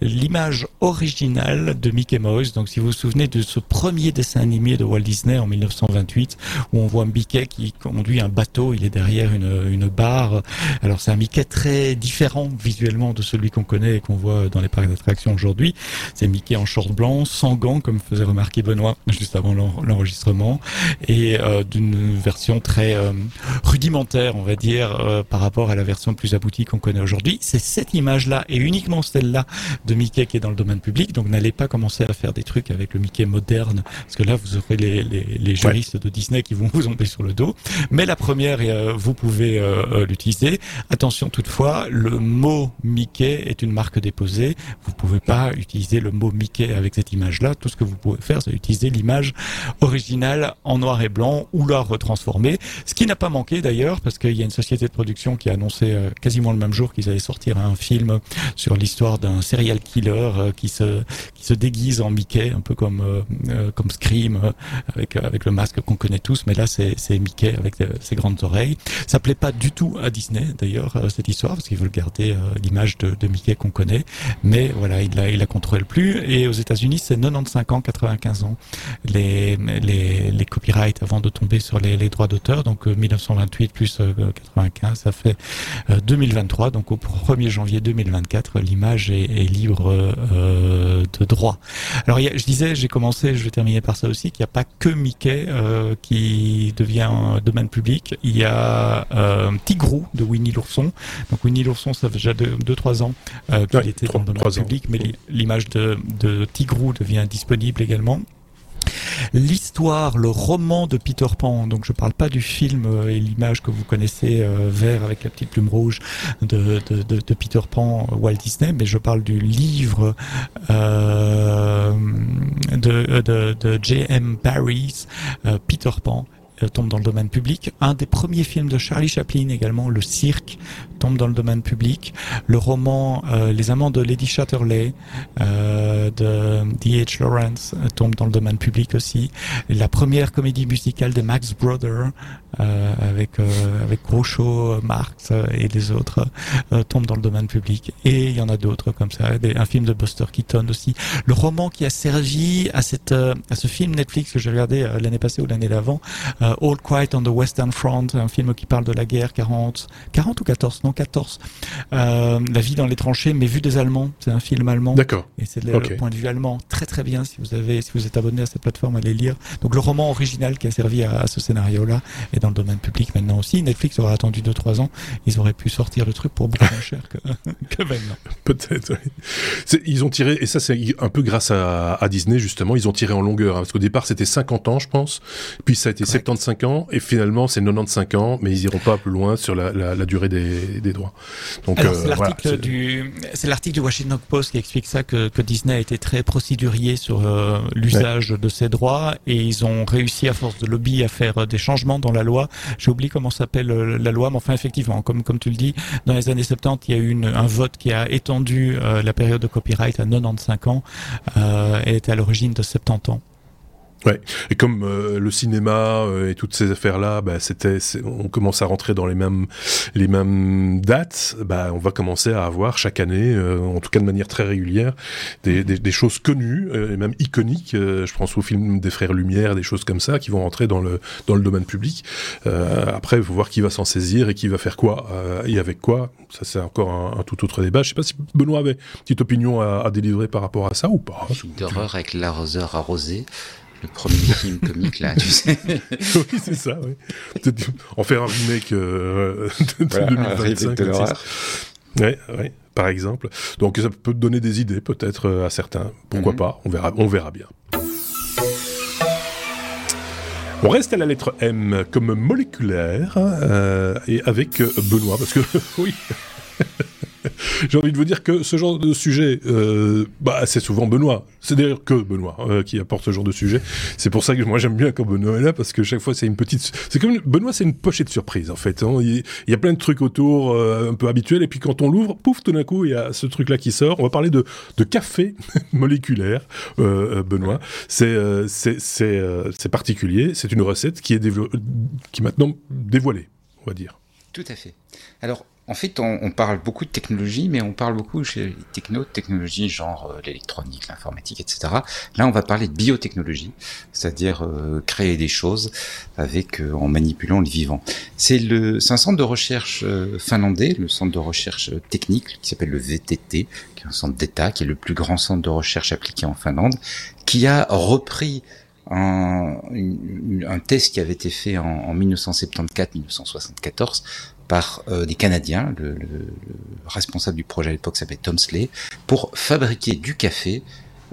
l'image originale de Mickey Mouse. Donc si vous vous souvenez de ce premier dessin animé de Walt Disney en 1928 où on voit Mickey qui conduit un bateau, il est derrière une, une barre. Alors c'est un Mickey très différent visuellement de celui qu'on connaît et qu'on voit dans les parcs d'attractions aujourd'hui. C'est Mickey en short blanc, sans gants, comme faisait remarquer Benoît juste avant l'en- l'enregistrement, et euh, d'une version très euh, rudimentaire, on va dire, euh, par rapport à la version plus aboutie qu'on connaît aujourd'hui. C'est cette image-là, et uniquement celle-là, de Mickey qui est dans le domaine public. Donc n'allez pas commencer à faire des trucs avec le Mickey moderne, parce que là, vous aurez les, les, les juristes de Disney qui vont vous sur le dos. Mais la première, euh, vous pouvez euh, euh, l'utiliser. Attention toutefois, le mot Mickey est une marque déposée. Vous pouvez pas utiliser le mot Mickey avec cette image-là. Tout ce que vous pouvez faire, c'est utiliser l'image originale en noir et blanc ou la retransformer. Ce qui n'a pas manqué d'ailleurs, parce qu'il y a une société de production qui a annoncé quasiment le même jour qu'ils allaient sortir un film sur l'histoire d'un serial killer qui se qui se déguise en Mickey, un peu comme comme Scream avec avec le masque qu'on connaît tous, mais là c'est Mickey avec euh, ses grandes oreilles. Ça plaît pas du tout à Disney d'ailleurs euh, cette histoire parce qu'ils veulent garder euh, l'image de, Mickey qu'on connaît, mais voilà il la il la contrôle plus. Et aux États-Unis c'est 95 ans, 95 ans les les les copyrights avant de tomber sur les, les droits d'auteur. Donc euh, 1928 plus euh, 95 ça fait euh, 2023. Donc au 1er janvier 2024 l'image est, libre de droit. Alors je disais, j'ai commencé, je vais terminer par ça aussi, qu'il n'y a pas que Mickey qui devient un domaine public. Il y a euh, Tigrou de Winnie l'ourson. Donc Winnie l'ourson, ça fait déjà 2-3 ans euh, qu'il Ouais, était dans le domaine ans. public, mais li- l'image de, de Tigrou devient disponible également. L'histoire, le roman de Peter Pan, donc je parle pas du film euh, et l'image que vous connaissez euh, vert avec la petite plume rouge de, de, de, de Peter Pan Walt Disney, mais je parle du livre euh, de, de, de J.M. Barrie's euh, Peter Pan tombe dans le domaine public. Un des premiers films de Charlie Chaplin également, Le Cirque, tombe dans le domaine public. Le roman euh, Les Amants de Lady Chatterley euh, de D.H. Lawrence euh, tombe dans le domaine public aussi. La première comédie musicale de Max Brother euh, avec euh, avec Groucho, Marx euh, et les autres euh, tombe dans le domaine public. Et il y en a d'autres comme ça. Un film de Buster Keaton aussi. Le roman qui a servi à cette euh, à ce film Netflix que j'ai regardé euh, l'année passée ou l'année d'avant, euh, euh, All Quiet on the Western Front, un film qui parle de la guerre 40, 40 ou 14, non 14. Euh, la vie dans les tranchées, mais vu des Allemands. C'est un film allemand. D'accord. Et c'est le okay. point de vue allemand. Très très bien si vous avez, si vous êtes abonné à cette plateforme, allez lire. Donc le roman original qui a servi à, ce scénario-là est dans le domaine public maintenant aussi. Netflix aura attendu 2-3 ans. Ils auraient pu sortir le truc pour beaucoup moins cher que, que maintenant. Peut-être. Oui. Ils ont tiré, et ça c'est un peu grâce à, Disney justement, ils ont tiré en longueur. Hein, parce qu'au départ c'était 50 ans je pense, puis ça a été ouais. 70 65 ans et finalement c'est 95 ans, mais ils iront pas plus loin sur la, durée des, droits. Donc euh, c'est l'article du Washington Post qui explique ça que, Disney a été très procédurier sur euh, l'usage de ses droits et ils ont réussi à force de lobby à faire euh, des changements dans la loi. J'ai oublié comment s'appelle la loi, mais enfin effectivement, comme tu le dis, dans les années 70, il y a eu un vote qui a étendu la période de copyright à 95 ans. elle était à l'origine de 70 ans. Et comme euh, le cinéma euh, et toutes ces affaires-là, bah, c'était, on commence à rentrer dans les mêmes, les mêmes dates. Bah, on va commencer à avoir chaque année, euh, en tout cas de manière très régulière, des, des, des choses connues euh, et même iconiques. Euh, je pense au film des frères Lumière, des choses comme ça, qui vont rentrer dans le dans le domaine public. Euh, après, il faut voir qui va s'en saisir et qui va faire quoi et avec quoi. Ça, c'est encore un, un tout autre débat. Je sais pas si Benoît avait une petite opinion à, à délivrer par rapport à ça ou pas. film d'horreur avec l'arroseur arrosé. Le premier film comique là, tu sais. oui, c'est ça, oui. Peut-être En faire un remake euh, de Voilà, un 2025. remake de. Ouais, ouais, par exemple. Donc ça peut donner des idées peut-être euh, à certains. Pourquoi Mhm. pas On verra, on verra bien. On reste à la lettre M comme moléculaire euh, et avec Benoît parce que oui. J'ai envie de vous dire que ce genre de sujet, euh, bah, c'est souvent Benoît. C'est d'ailleurs que Benoît euh, qui apporte ce genre de sujet. C'est pour ça que moi j'aime bien quand Benoît est là parce que chaque fois c'est une petite. C'est comme Benoît, c'est une pochette surprise en fait. hein. Il, y a plein de trucs autour euh, un peu habituels et puis quand on l'ouvre, pouf, tout d'un coup il y a ce truc là qui sort. On va parler de, café moléculaire, euh, Benoît. C'est particulier. C'est une recette qui est dévo- qui est maintenant dévoilée, on va dire. Tout à fait. Alors, en fait, on, on parle beaucoup de technologie, mais on parle beaucoup chez techno, technologie genre euh, l'électronique, l'informatique, etc. Là, on va parler de biotechnologie, c'est-à-dire euh, créer des choses avec euh, en manipulant le vivant. C'est le, un centre de recherche euh, finlandais, le centre de recherche euh, technique qui s'appelle le VTT, qui est un centre d'État, qui est le plus grand centre de recherche appliqué en Finlande, qui a repris un, un test qui avait été fait en, en 1974-1974 par euh, des Canadiens, le, le- le responsable du projet à l'époque s'appelait Tom Slay, pour fabriquer du café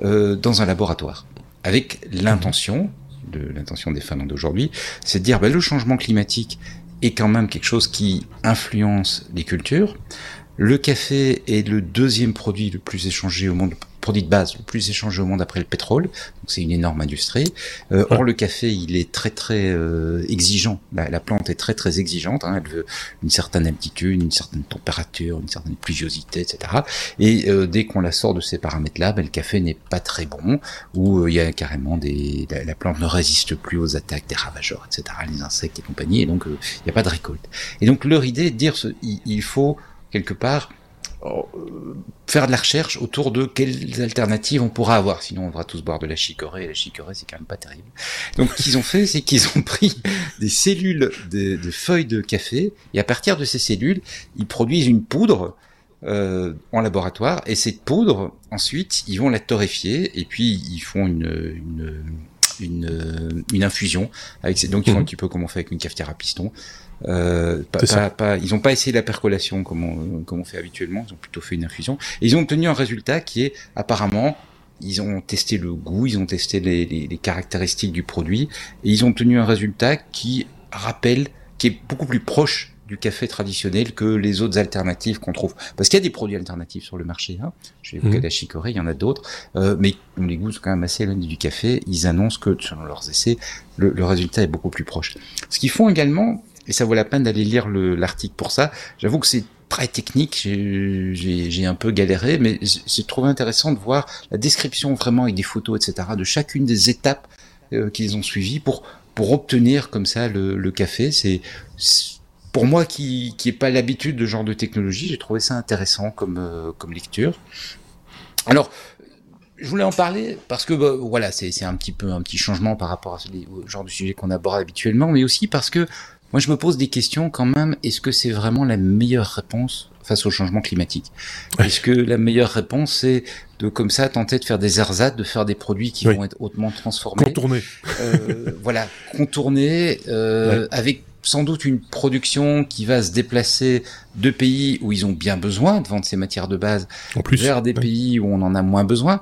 euh, dans un laboratoire, avec l'intention, de l'intention des Finlandais d'aujourd'hui, c'est de dire ben, le changement climatique est quand même quelque chose qui influence les cultures. Le café est le deuxième produit le plus échangé au monde, produit de base le plus échangé au monde après le pétrole. Donc c'est une énorme industrie. Euh, Or le café, il est très très euh, exigeant. La, la plante est très très exigeante. Hein. Elle veut une certaine altitude, une certaine température, une certaine pluviosité, etc. Et euh, dès qu'on la sort de ces paramètres-là, ben, le café n'est pas très bon. Ou euh, il y a carrément des, la, la plante ne résiste plus aux attaques des ravageurs, etc. Les insectes et compagnie. Et donc euh, il n'y a pas de récolte. Et donc leur idée est de dire, ce, il, il faut quelque part faire de la recherche autour de quelles alternatives on pourra avoir. Sinon, on va tous boire de la chicorée, et la chicorée, c'est quand même pas terrible. Donc, ce qu'ils ont fait, c'est qu'ils ont pris des cellules de, de feuilles de café, et à partir de ces cellules, ils produisent une poudre euh, en laboratoire, et cette poudre, ensuite, ils vont la torréfier, et puis ils font une, une, une, une infusion avec ces, donc ils font Mhm. un petit peu comme on fait avec une cafetière à piston. Euh, pas, pas- pas- ils n'ont pas essayé la percolation comme on, comme on fait habituellement, ils ont plutôt fait une infusion. Et ils ont obtenu un résultat qui est apparemment, ils ont testé le goût, ils ont testé les, les- les caractéristiques du produit, et ils ont obtenu un résultat qui rappelle, qui est beaucoup plus proche du café traditionnel que les autres alternatives qu'on trouve. Parce qu'il y a des produits alternatifs sur le marché. Hein. J'ai évoqué Mhm. la chicorée, il y en a d'autres, euh, mais les goûts sont quand même assez éloignés du café. Ils annoncent que, selon leurs essais, le, le résultat est beaucoup plus proche. Ce qu'ils font également, et ça vaut la peine d'aller lire le- l'article pour ça, j'avoue que c'est très technique, j'ai- un peu galéré, mais j'ai trouvé intéressant de voir la description vraiment avec des photos, etc., de chacune des étapes euh, qu'ils ont suivies pour, pour obtenir comme ça le, café. C'est pour moi qui n'ai pas l'habitude de ce genre de technologie, j'ai trouvé ça intéressant comme, euh, comme lecture. Alors, je voulais en parler parce que bah, voilà, c'est un petit peu un petit changement par rapport à ce- genre de sujet qu'on aborde habituellement, mais aussi parce que moi je me pose des questions quand même. Est-ce que c'est vraiment la meilleure réponse face au changement climatique? Est-ce que la meilleure réponse c'est de comme ça tenter de faire des ersatz, de faire des produits qui Oui. vont être hautement transformés, Contourné. euh, voilà, contourner euh, Ouais. avec sans doute une production qui va se déplacer de pays où ils ont bien besoin de vendre ces matières de base En plus. vers des Ouais. pays où on en a moins besoin.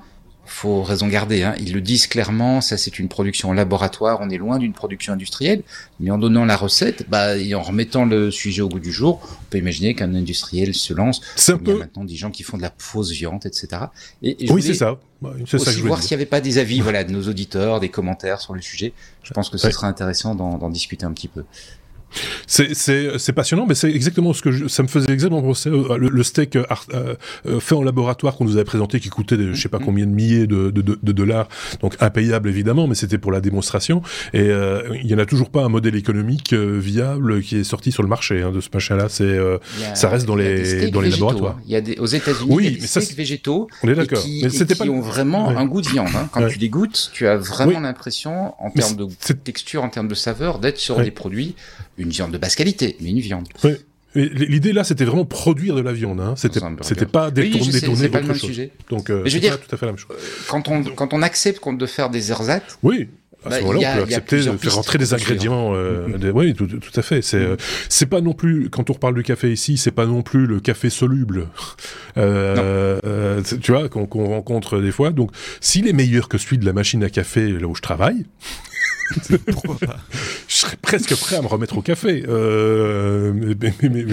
Faut raison garder, hein. ils le disent clairement, ça c'est une production en laboratoire, on est loin d'une production industrielle, mais en donnant la recette, bah, et en remettant le sujet au goût du jour, on peut imaginer qu'un industriel se lance. C'est un Il y a maintenant des gens qui font de la fausse viande, etc. Et, et je Oui, c'est ça. Ouais, C'est ça que je voir s'il n'y avait pas des avis voilà, de nos auditeurs, des commentaires sur le sujet. Je pense que ce Ouais. serait intéressant d'en discuter un petit peu. C'est- passionnant, mais c'est exactement ce que je, ça me faisait exactement penser le, le steak euh, art- euh, euh, fait en laboratoire qu'on nous avait présenté, qui coûtait de, je sais pas combien de milliers de, de, de- de dollars, donc impayable évidemment, mais c'était pour la démonstration. Et euh, il y en a toujours pas un modèle économique euh, viable qui est sorti sur le marché hein, de ce machin-là. C'est euh, Ça reste dans les- des dans les végétaux, laboratoires. hein. Il y a des, aux États-Unis, Oui, des mais steaks végétaux on est d'accord. qui, Mais qui pas ont vraiment Ouais. un goût de viande. Hein. Quand Ouais. tu les goûtes, tu as vraiment Oui. l'impression, en termes de texture, en termes de saveur, d'être sur Ouais. des produits, une viande de basse qualité, mais une viande. Et L'idée là, c'était vraiment produire de la viande. Hein. C'était pas Oui, détourner, c'est pas le autre même chose. sujet. Donc, euh, Mais je veux dire- pas tout à fait la même chose. Quand on, quand on accepte qu'on de faire des ersatz, Oui. À Bah, ce moment-là, y a- on peut accepter de faire rentrer des ingrédients. euh, Mhm. des- oui, tout, tout à fait. C'est euh, c'est pas non plus quand on reparle du café ici, c'est pas non plus le café soluble. Euh, euh, tu vois qu'on qu'on rencontre des fois. Donc, s'il est meilleur que celui de la machine à café là où je travaille. Pourquoi pas je serais presque prêt à me remettre au café. Euh, mais- mais- mais-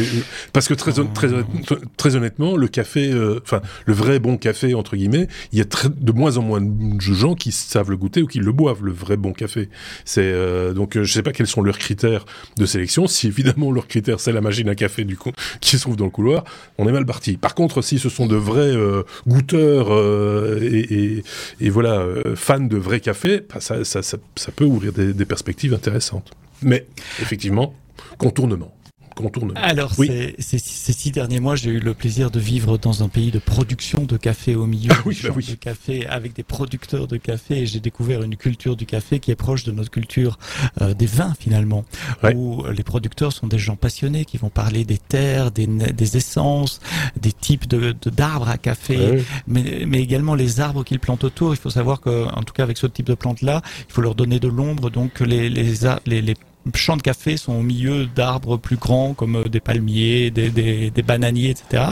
parce que très, hon- très, honnêtement- très honnêtement, le café, euh, enfin, le vrai bon café, entre guillemets, il y a très- de moins en moins de gens qui savent le goûter ou qui le boivent, le vrai bon café. C'est euh, Donc, euh, je sais pas quels sont leurs critères de sélection. Si évidemment leurs critères, c'est la machine à café du coup, qui se trouve dans le couloir, on est mal parti. Par contre, si ce sont de vrais euh, goûteurs euh, et, et, et voilà, fans de vrai café, bah, ça, ça, ça, ça peut ouvrir des, perspectives intéressantes. Mais, effectivement, contournement. Contournement. Alors, Oui. ces, ces- ces six derniers mois, j'ai eu le plaisir de vivre dans un pays de production de café au milieu Ah oui, bah oui. de café, avec des producteurs de café, et j'ai découvert une culture du café qui est proche de notre culture euh, des vins finalement, Ouais. où les producteurs sont des gens passionnés qui vont parler des terres, des, des essences, des types de de- d'arbres à café, Ouais. mais, mais également les arbres qu'ils plantent autour. Il faut savoir que, en tout cas avec ce type de plantes-là, il faut leur donner de l'ombre. Donc les les, les, les champs de café sont au milieu d'arbres plus grands comme euh, des palmiers, des, des, des bananiers, etc.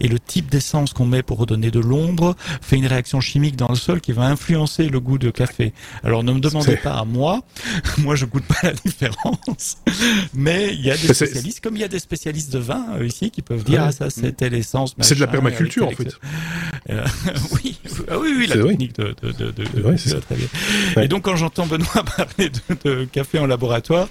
Et le type d'essence qu'on met pour redonner de l'ombre fait une réaction chimique dans le sol qui va influencer le goût de café. Alors ne me demandez pas à moi, moi je goûte pas la différence, mais il y a des spécialistes, comme il y a des spécialistes de vin euh, ici qui peuvent dire Ouais. ah ça c'est telle essence. C'est de la permaculture en fait. euh, oui, ah oui, oui, la C'est vrai. technique de, de, de, vrai, très bien. Ouais. Et donc, quand j'entends Benoît parler de, de café en laboratoire,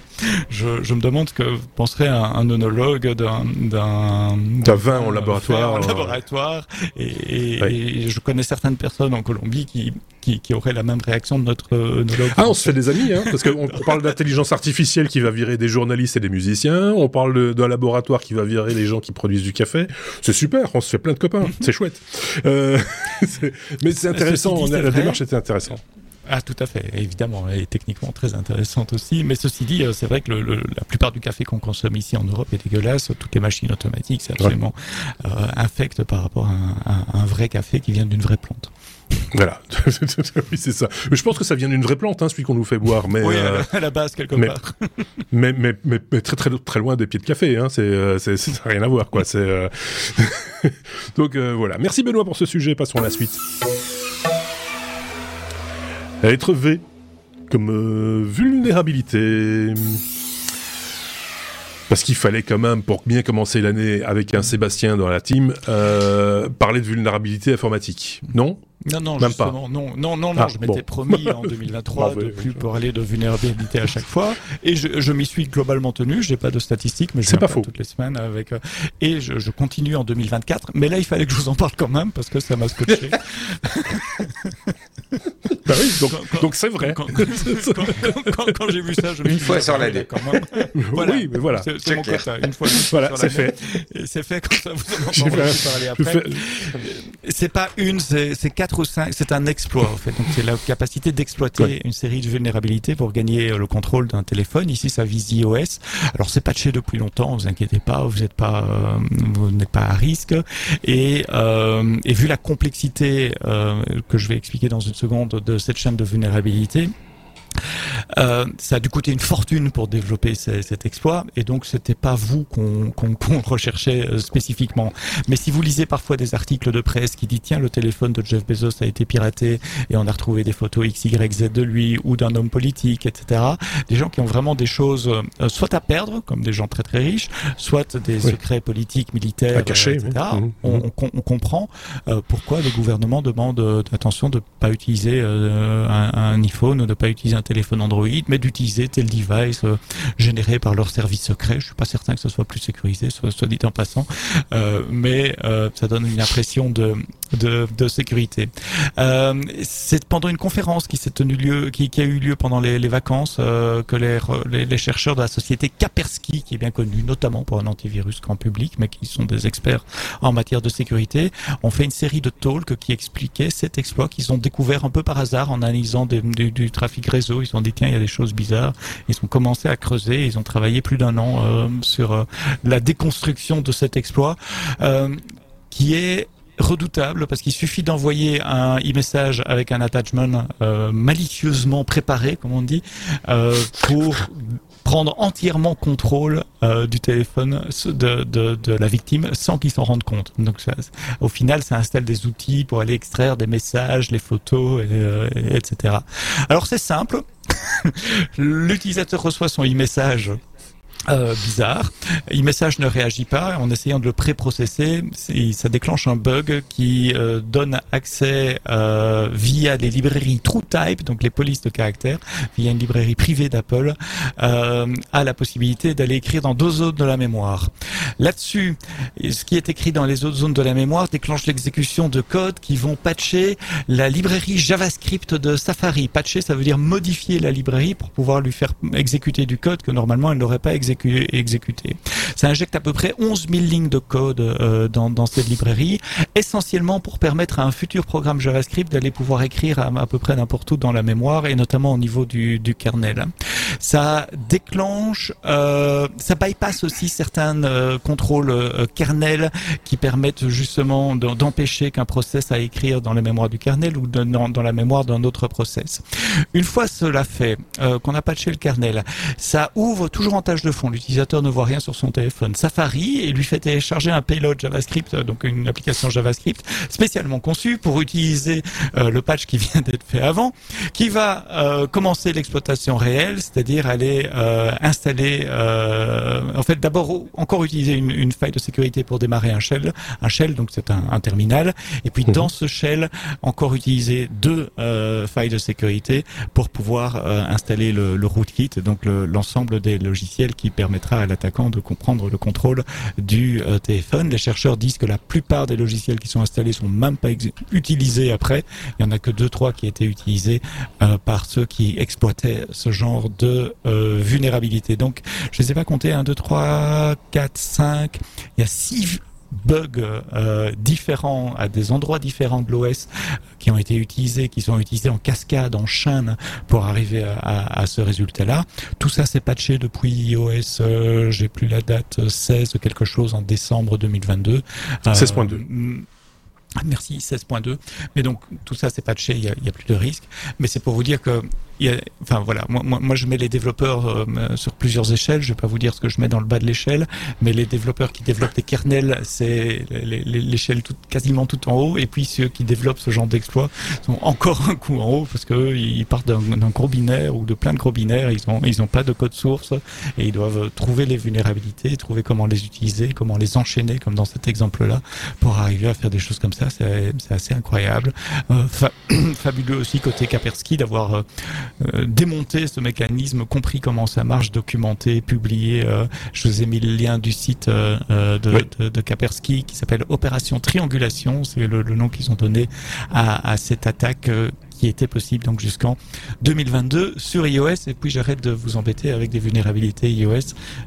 je, je me demande ce que penserait un, un oenologue d'un, d'un, D'un vin en laboratoire, en euh, laboratoire. Et, et, Ouais. et je connais certaines personnes en Colombie qui, qui, qui auraient la même réaction de notre œnologue. Ah, on se fait des amis, hein, parce qu'on on parle d'intelligence artificielle qui va virer des journalistes et des musiciens, on parle d'un laboratoire qui va virer les gens qui produisent du café. C'est super, on se fait plein de copains, c'est chouette. Euh, mais c'est intéressant, Ceci dit, on a- c'est la démarche était intéressante. Ah, tout à fait, évidemment, elle est techniquement très intéressante aussi. Mais ceci dit, euh, c'est vrai que le, le- la plupart du café qu'on consomme ici en Europe est dégueulasse. Toutes les machines automatiques, c'est absolument euh, infect par rapport à un, à un vrai café qui vient d'une vraie plante. Voilà, oui, c'est ça. Je pense que ça vient d'une vraie plante, hein, celui qu'on nous fait boire, mais, oui, euh, à, la, la base, quelque mais- part. mais, mais, mais, mais très, très, très loin des pieds de café, hein, c'est, euh, c'est, ça n'a rien à voir, quoi. C'est, euh, Donc euh, voilà. Merci Benoît pour ce sujet, passons à la suite. Être V comme euh, vulnérabilité. Parce qu'il fallait quand même, pour bien commencer l'année avec un Sébastien dans la team, euh, parler de vulnérabilité informatique. Non? Non, non, Même justement, non, non, non, non, Ah, je m'étais promis en 2023 Bah, de plus parler de vulnérabilité à chaque fois, et je, je m'y suis globalement tenu. J'ai pas de statistiques, mais je pas faux. toutes les semaines avec. euh, et je, je continue en 2024. Mais là, il fallait que je vous en parle quand même parce que ça m'a scotché. Bah oui, donc, Quand- donc c'est vrai. quand, quand- quand- quand- quand j'ai vu ça, je me Une suis dit, fois ah, sur bah, l'année. quand même. Voilà. Oui, mais voilà. C'est mon clair. quota. Une fois, une fois Voilà, sur c'est l'année. fait. C'est fait comme ça. Vous en entendrez parler après. fais- C'est pas une, c'est c'est quatre ou cinq. C'est un exploit en fait. Donc c'est la capacité d'exploiter Ouais. une série de vulnérabilités pour gagner euh, le contrôle d'un téléphone. Ici, ça vise iOS. Alors c'est patché depuis longtemps. Vous inquiétez pas. Vous n'êtes pas, euh, vous n'êtes pas à risque. Et, euh, et vu la complexité euh, que je vais expliquer dans une seconde de cette chaîne de vulnérabilité. Euh, ça a dû coûter une fortune pour développer ce- cet exploit, et donc c'était pas vous qu'on qu'on- qu'on recherchait euh, spécifiquement. Mais si vous lisez parfois des articles de presse qui disent tiens le téléphone de Jeff Bezos a été piraté et on a retrouvé des photos XYZ de lui ou d'un homme politique, etc. Des gens qui ont vraiment des choses euh, soit à perdre, comme des gens très très riches, soit des Oui. secrets politiques, militaires, À cacher, etc. oui. Mhm, On, mhm. on on comprend euh, pourquoi le gouvernement demande euh, attention de pas utiliser euh, un, un iPhone ou de pas utiliser un téléphone Android, mais d'utiliser tel device euh, généré par leur service secret. Je suis pas certain que ce soit plus sécurisé, soit, dit en passant, euh, mais euh, ça donne une impression de de, sécurité. C'est pendant une conférence qui s'est tenue lieu, qui, a eu lieu pendant les, vacances, que les, les, chercheurs de la société Kaspersky, qui est bien connue notamment pour un antivirus grand public, mais qui sont des experts en matière de sécurité, ont fait une série de talks qui expliquaient cet exploit qu'ils ont découvert un peu par hasard en analysant du trafic réseau. Ils se sont dit tiens il y a des choses bizarres. Ils ont commencé à creuser. Ils ont travaillé plus d'un an euh, sur euh, la déconstruction de cet exploit, euh, qui est redoutable parce qu'il suffit d'envoyer un e-message avec un attachment malicieusement préparé, comme on dit, pour prendre entièrement contrôle euh, du téléphone de, de, de la victime sans qu'il s'en rende compte. Donc au final, ça installe des outils pour aller extraire des messages, les photos, et, euh, etc. Alors c'est simple. L'utilisateur reçoit son e-message euh, bizarre. E-message ne réagit pas. En essayant de le préprocesser, ça déclenche un bug qui euh, donne accès euh, via les librairies TrueType, donc les polices de caractères, via une librairie privée d'Apple, euh, à la possibilité d'aller écrire dans deux zones de la mémoire. Là-dessus, ce qui est écrit dans les autres zones de la mémoire déclenche l'exécution de codes qui vont patcher la librairie JavaScript de Safari. Patcher, ça veut dire modifier la librairie pour pouvoir lui faire exécuter du code que normalement elle n'aurait pas exécuté. Exécu- exécuter. Ça injecte à peu près 11 000 lignes de code euh, dans, cette librairie, essentiellement pour permettre à un futur programme JavaScript d'aller pouvoir écrire à, peu près n'importe où dans la mémoire et notamment au niveau du, kernel. Ça déclenche, euh, ça bypass aussi certains euh, contrôles euh, kernel qui permettent justement de- d'empêcher qu'un process à écrire dans la mémoire du kernel ou dans, la mémoire d'un autre process. Une fois cela fait, qu'on a patché le kernel, ça ouvre toujours en tâche de fond. L'utilisateur ne voit rien sur son téléphone. Safari et lui fait télécharger un payload JavaScript, euh, donc une application JavaScript spécialement conçue pour utiliser euh, le patch qui vient d'être fait avant, qui va euh, commencer l'exploitation réelle, c'est-à-dire aller euh, installer, euh, en fait d'abord encore utiliser une, une faille de sécurité pour démarrer un shell, un shell donc c'est un, un terminal, et puis Mhm. dans ce shell encore utiliser deux euh, failles de sécurité pour pouvoir installer le, le rootkit, donc le- l'ensemble des logiciels qui permettra à l'attaquant de comprendre le contrôle du euh, téléphone. Les chercheurs disent que la plupart des logiciels qui sont installés sont même pas utilisés après. Il y en a que deux trois qui étaient utilisés euh, par ceux qui exploitaient ce genre de euh, vulnérabilité. Donc, je ne sais pas compter 1, 2, 3, 4, 5. Il y a six bugs euh, différents à des endroits différents de l'OS qui ont été utilisés, qui sont utilisés en cascade, en chaîne pour arriver à, à- à ce résultat-là. Tout ça s'est patché depuis iOS, euh, j'ai plus la date, euh, 16 quelque chose en décembre 2022. Euh, 16.2. mm, Merci, 16.2. Mais donc, tout ça, c'est patché, il y a, plus de risque. Mais c'est pour vous dire que, enfin voilà, moi, je mets les développeurs euh, sur plusieurs échelles. Je vais pas vous dire ce que je mets dans le bas de l'échelle, mais les développeurs qui développent des kernels, c'est l'échelle quasiment tout en haut. Et puis ceux qui développent ce genre d'exploit sont encore un coup en haut parce que ils partent d'un gros binaire ou de plein de gros binaires. Ils ont, ils pas de code source et ils doivent trouver les vulnérabilités, trouver comment les utiliser, comment les enchaîner, comme dans cet exemple-là, pour arriver à faire des choses comme ça. C'est c'est assez incroyable. Euh, fa- fabuleux aussi côté Kaspersky d'avoir euh, euh, démonté ce mécanisme, compris comment ça marche, documenté, publié. euh, je vous ai mis le lien du site de, Oui. de, de Kaspersky qui s'appelle Opération Triangulation. C'est le, le nom qu'ils ont donné à, à cette attaque. Euh, qui était possible donc jusqu'en 2022 sur iOS et puis j'arrête de vous embêter avec des vulnérabilités iOS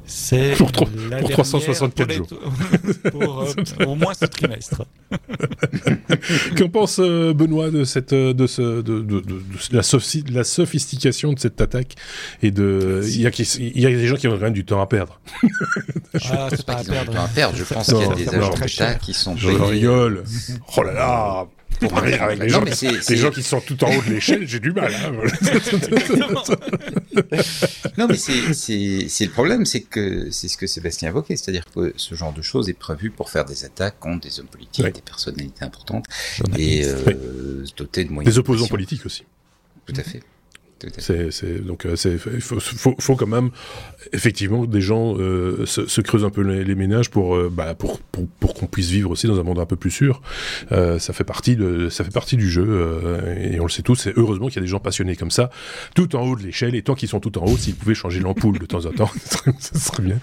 c'est Pour trois- la pour dernière 364 les- jours. pour euh, au moins ce trimestre Qu'en pense euh, Benoît de cette euh, de ce de, de, de- de la, la sophistication de cette attaque et de il y a il y a des gens qui ont rien du temps à perdre. ah, c'est Pas pas à qu'ils ont du perdre temps à perdre. Je pense Non, qu'il y a des agents très d'État qui sont Je rigole. Oh là là. Pour Avec, avec les, Non, gens, mais c'est- les c'est- gens qui sont tout en haut de l'échelle, j'ai du mal. hein. Non, mais c'est le problème, c'est que c'est ce que Sébastien évoquait, c'est-à-dire que ce genre de choses est prévu pour faire des attaques contre des hommes politiques, des personnalités importantes et euh, se doter de moyens. Des de opposants politiques aussi. Tout à fait. C'est, donc euh, c'est il faut, faut, faut quand même effectivement des gens euh, se, se creusent un peu les, les ménages pour euh, bah, pour pour, pour qu'on puisse vivre aussi dans un monde un peu plus sûr. Euh, ça fait partie de ça fait partie du jeu et on le sait tous. Et heureusement qu'il y a des gens passionnés comme ça, tout en haut de l'échelle. Et tant qu'ils sont tout en haut, s'ils pouvaient changer l'ampoule de temps en temps, ça serait, bien.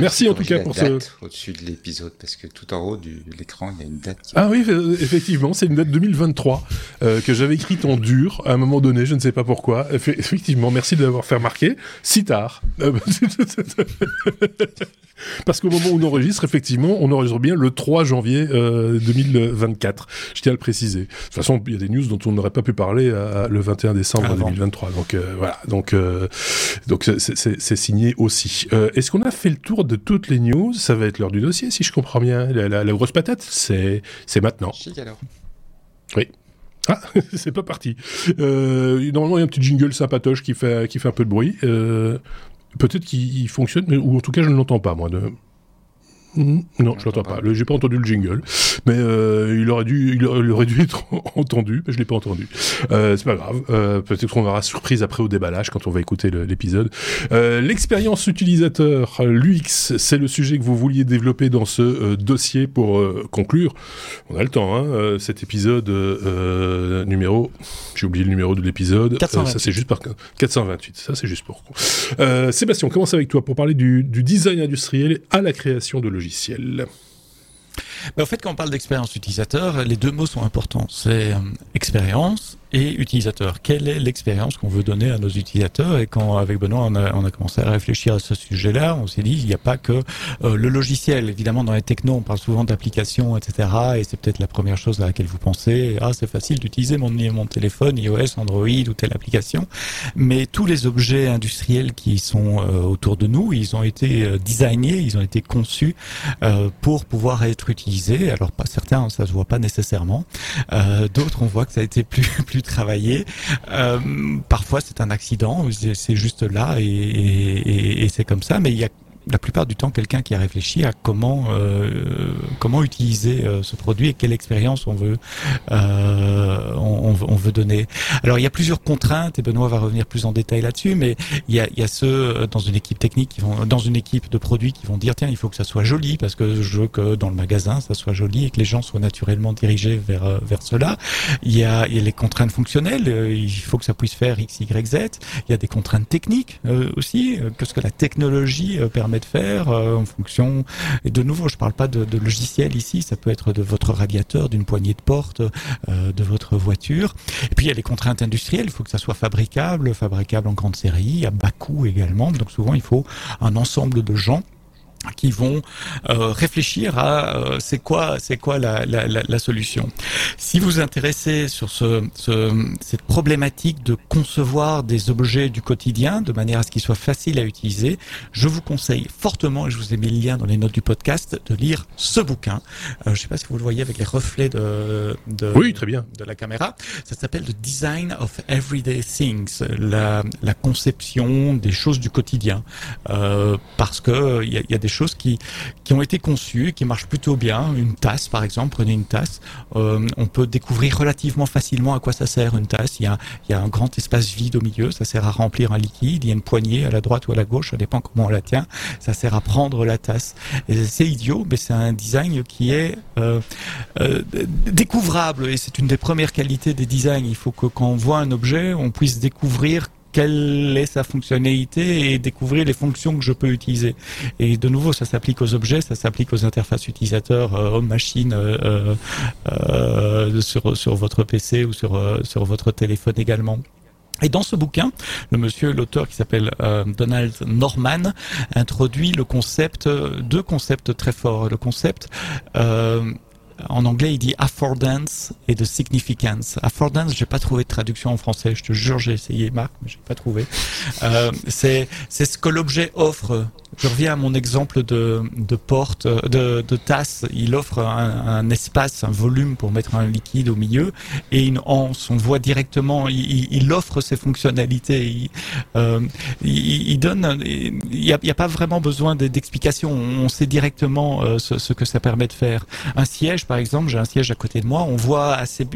Merci en tout cas pour ce. Au-dessus de l'épisode, parce que tout en haut de l'écran, il y a une date qui Ah oui, effectivement, c'est une date 2023 euh, que j'avais écrite en dur à un moment donné, je ne sais pas pourquoi. Eff- Effectivement, merci de l'avoir fait remarquer. Si tard. Euh, Parce qu'au moment où on enregistre, effectivement, on enregistre bien le 3 janvier euh, 2024. Je tiens à le préciser. De toute façon, il y a des news dont on n'aurait pas pu parler à- le 21 décembre Avant. 2023. Donc euh, voilà. Donc euh, donc c'est- signé aussi. Euh, Est-ce qu'on a fait le tour de toutes les news? Ça va être l'heure du dossier, si je comprends bien. La, la- la grosse patate, c'est c'est maintenant. Chic alors. Ah, c'est pas parti. Euh, normalement, il y a un petit jingle sympatoche qui fait, qui fait un peu de bruit. Euh, Peut-être qu'il il fonctionne, mais, ou en tout cas, je ne l'entends pas, moi. De... Hmm, Non, je l'entends pas. pas. J'ai pas entendu le jingle, mais euh, il aurait dû, il aurait, dû être entendu, mais je l'ai pas entendu. Euh, c'est pas grave. Euh, Peut-être qu'on aura surprise après au déballage quand on va écouter l'épisode. Euh, L'expérience utilisateur, l'UX, c'est le sujet que vous vouliez développer dans ce euh, dossier pour conclure. On a le temps, hein, cet épisode numéro, j'ai oublié le numéro de l'épisode. 428. ça c'est juste par 428. Ça c'est juste pour. Sébastien, on commence avec toi pour parler du, du design industriel à la création de logiciels. En fait, quand on parle d'expérience utilisateur, les deux mots sont importants. C'est euh, expérience et utilisateur. Quelle est l'expérience qu'on veut donner à nos utilisateurs Et quand avec Benoît on a, on a commencé à réfléchir à ce sujet-là, on s'est dit il n'y a pas que euh, le logiciel. Évidemment, dans les technos, on parle souvent d'applications, etc. Et c'est peut-être la première chose à laquelle vous pensez. Ah, c'est facile d'utiliser mon, mon téléphone, iOS, Android ou telle application. Mais tous les objets industriels qui sont euh, autour de nous, ils ont été euh, designés, ils ont été conçus euh, pour pouvoir être utilisés. Alors pas certains, ça se voit pas nécessairement. Euh, D'autres, on voit que ça a été plus plus travaillé. Euh, parfois, c'est un accident, c'est juste là et- et c'est comme ça. Mais il y a la plupart du temps quelqu'un qui a réfléchi à comment euh, comment utiliser euh, ce produit et quelle expérience on veut euh, on, on veut- on veut donner. Alors il y a plusieurs contraintes et Benoît va revenir plus en détail là-dessus, mais il y a, il y a ceux euh, dans une équipe technique qui vont dans une équipe de produits qui vont dire tiens il faut que ça soit joli parce que je veux que dans le magasin ça soit joli et que les gens soient naturellement dirigés vers euh, vers cela. Il y a, il y a les contraintes fonctionnelles, euh, il faut que ça puisse faire x y z. Il y a des contraintes techniques aussi, euh, qu'est-ce que la technologie euh, de faire euh, en fonction. Et de nouveau, je parle pas de, de logiciel ici, ça peut être de votre radiateur, d'une poignée de porte, euh, de votre voiture. Et puis il y a les contraintes industrielles, il faut que ça soit fabricable, fabricable en grande série, à bas coût également. Donc souvent il faut un ensemble de gens qui vont euh, réfléchir à euh, c'est quoi c'est quoi la, la, la, solution. Si vous vous intéressez sur ce, ce, cette problématique de concevoir des objets du quotidien de manière à ce qu'ils soient faciles à utiliser, je vous conseille fortement, et je vous ai mis le lien dans les notes du podcast, de lire ce bouquin. Euh, je ne sais pas si vous le voyez avec les reflets de, de, Oui, très bien. de la caméra. Ça s'appelle The Design of Everyday Things, la, la conception des choses du quotidien. Euh, parce que il y a, il y a des choses qui, qui ont été conçues, qui marchent plutôt bien. Une tasse, par exemple, prenez une tasse. Euh, on peut découvrir relativement facilement à quoi ça sert une tasse. Il y a, il y a un grand espace vide au milieu, ça sert à remplir un liquide. Il y a une poignée à la droite ou à la gauche, ça dépend comment on la tient. Ça sert à prendre la tasse. C'est idiot, mais c'est un design qui est euh, euh, découvrable et c'est une des premières qualités des designs. Il faut que quand on voit un objet, on puisse découvrir quelle est sa fonctionnalité et découvrir les fonctions que je peux utiliser. Et de nouveau, ça s'applique aux objets, ça s'applique aux interfaces utilisateurs, euh, homme-machine, euh, euh, euh, sur, sur votre PC ou sur, sur votre téléphone également. Et dans ce bouquin, le monsieur, l'auteur qui s'appelle Donald Norman, introduit le concept, deux concepts très forts. Le concept, en anglais, il dit affordance et de significance. Affordance, j'ai pas trouvé de traduction en français. Je te jure, j'ai essayé, Marc, mais j'ai pas trouvé. Euh, c'est c'est ce que l'objet offre. Je reviens à mon exemple de, de porte, de, de tasse. Il offre un, espace, un volume pour mettre un liquide au milieu et une anse. On voit directement, il, offre ses fonctionnalités. Il, euh, donne, il n'y a, pas vraiment besoin d'explication. On sait directement euh, ce, ce que ça permet de faire. Un siège, par exemple, j'ai un siège à côté de moi. On voit assez,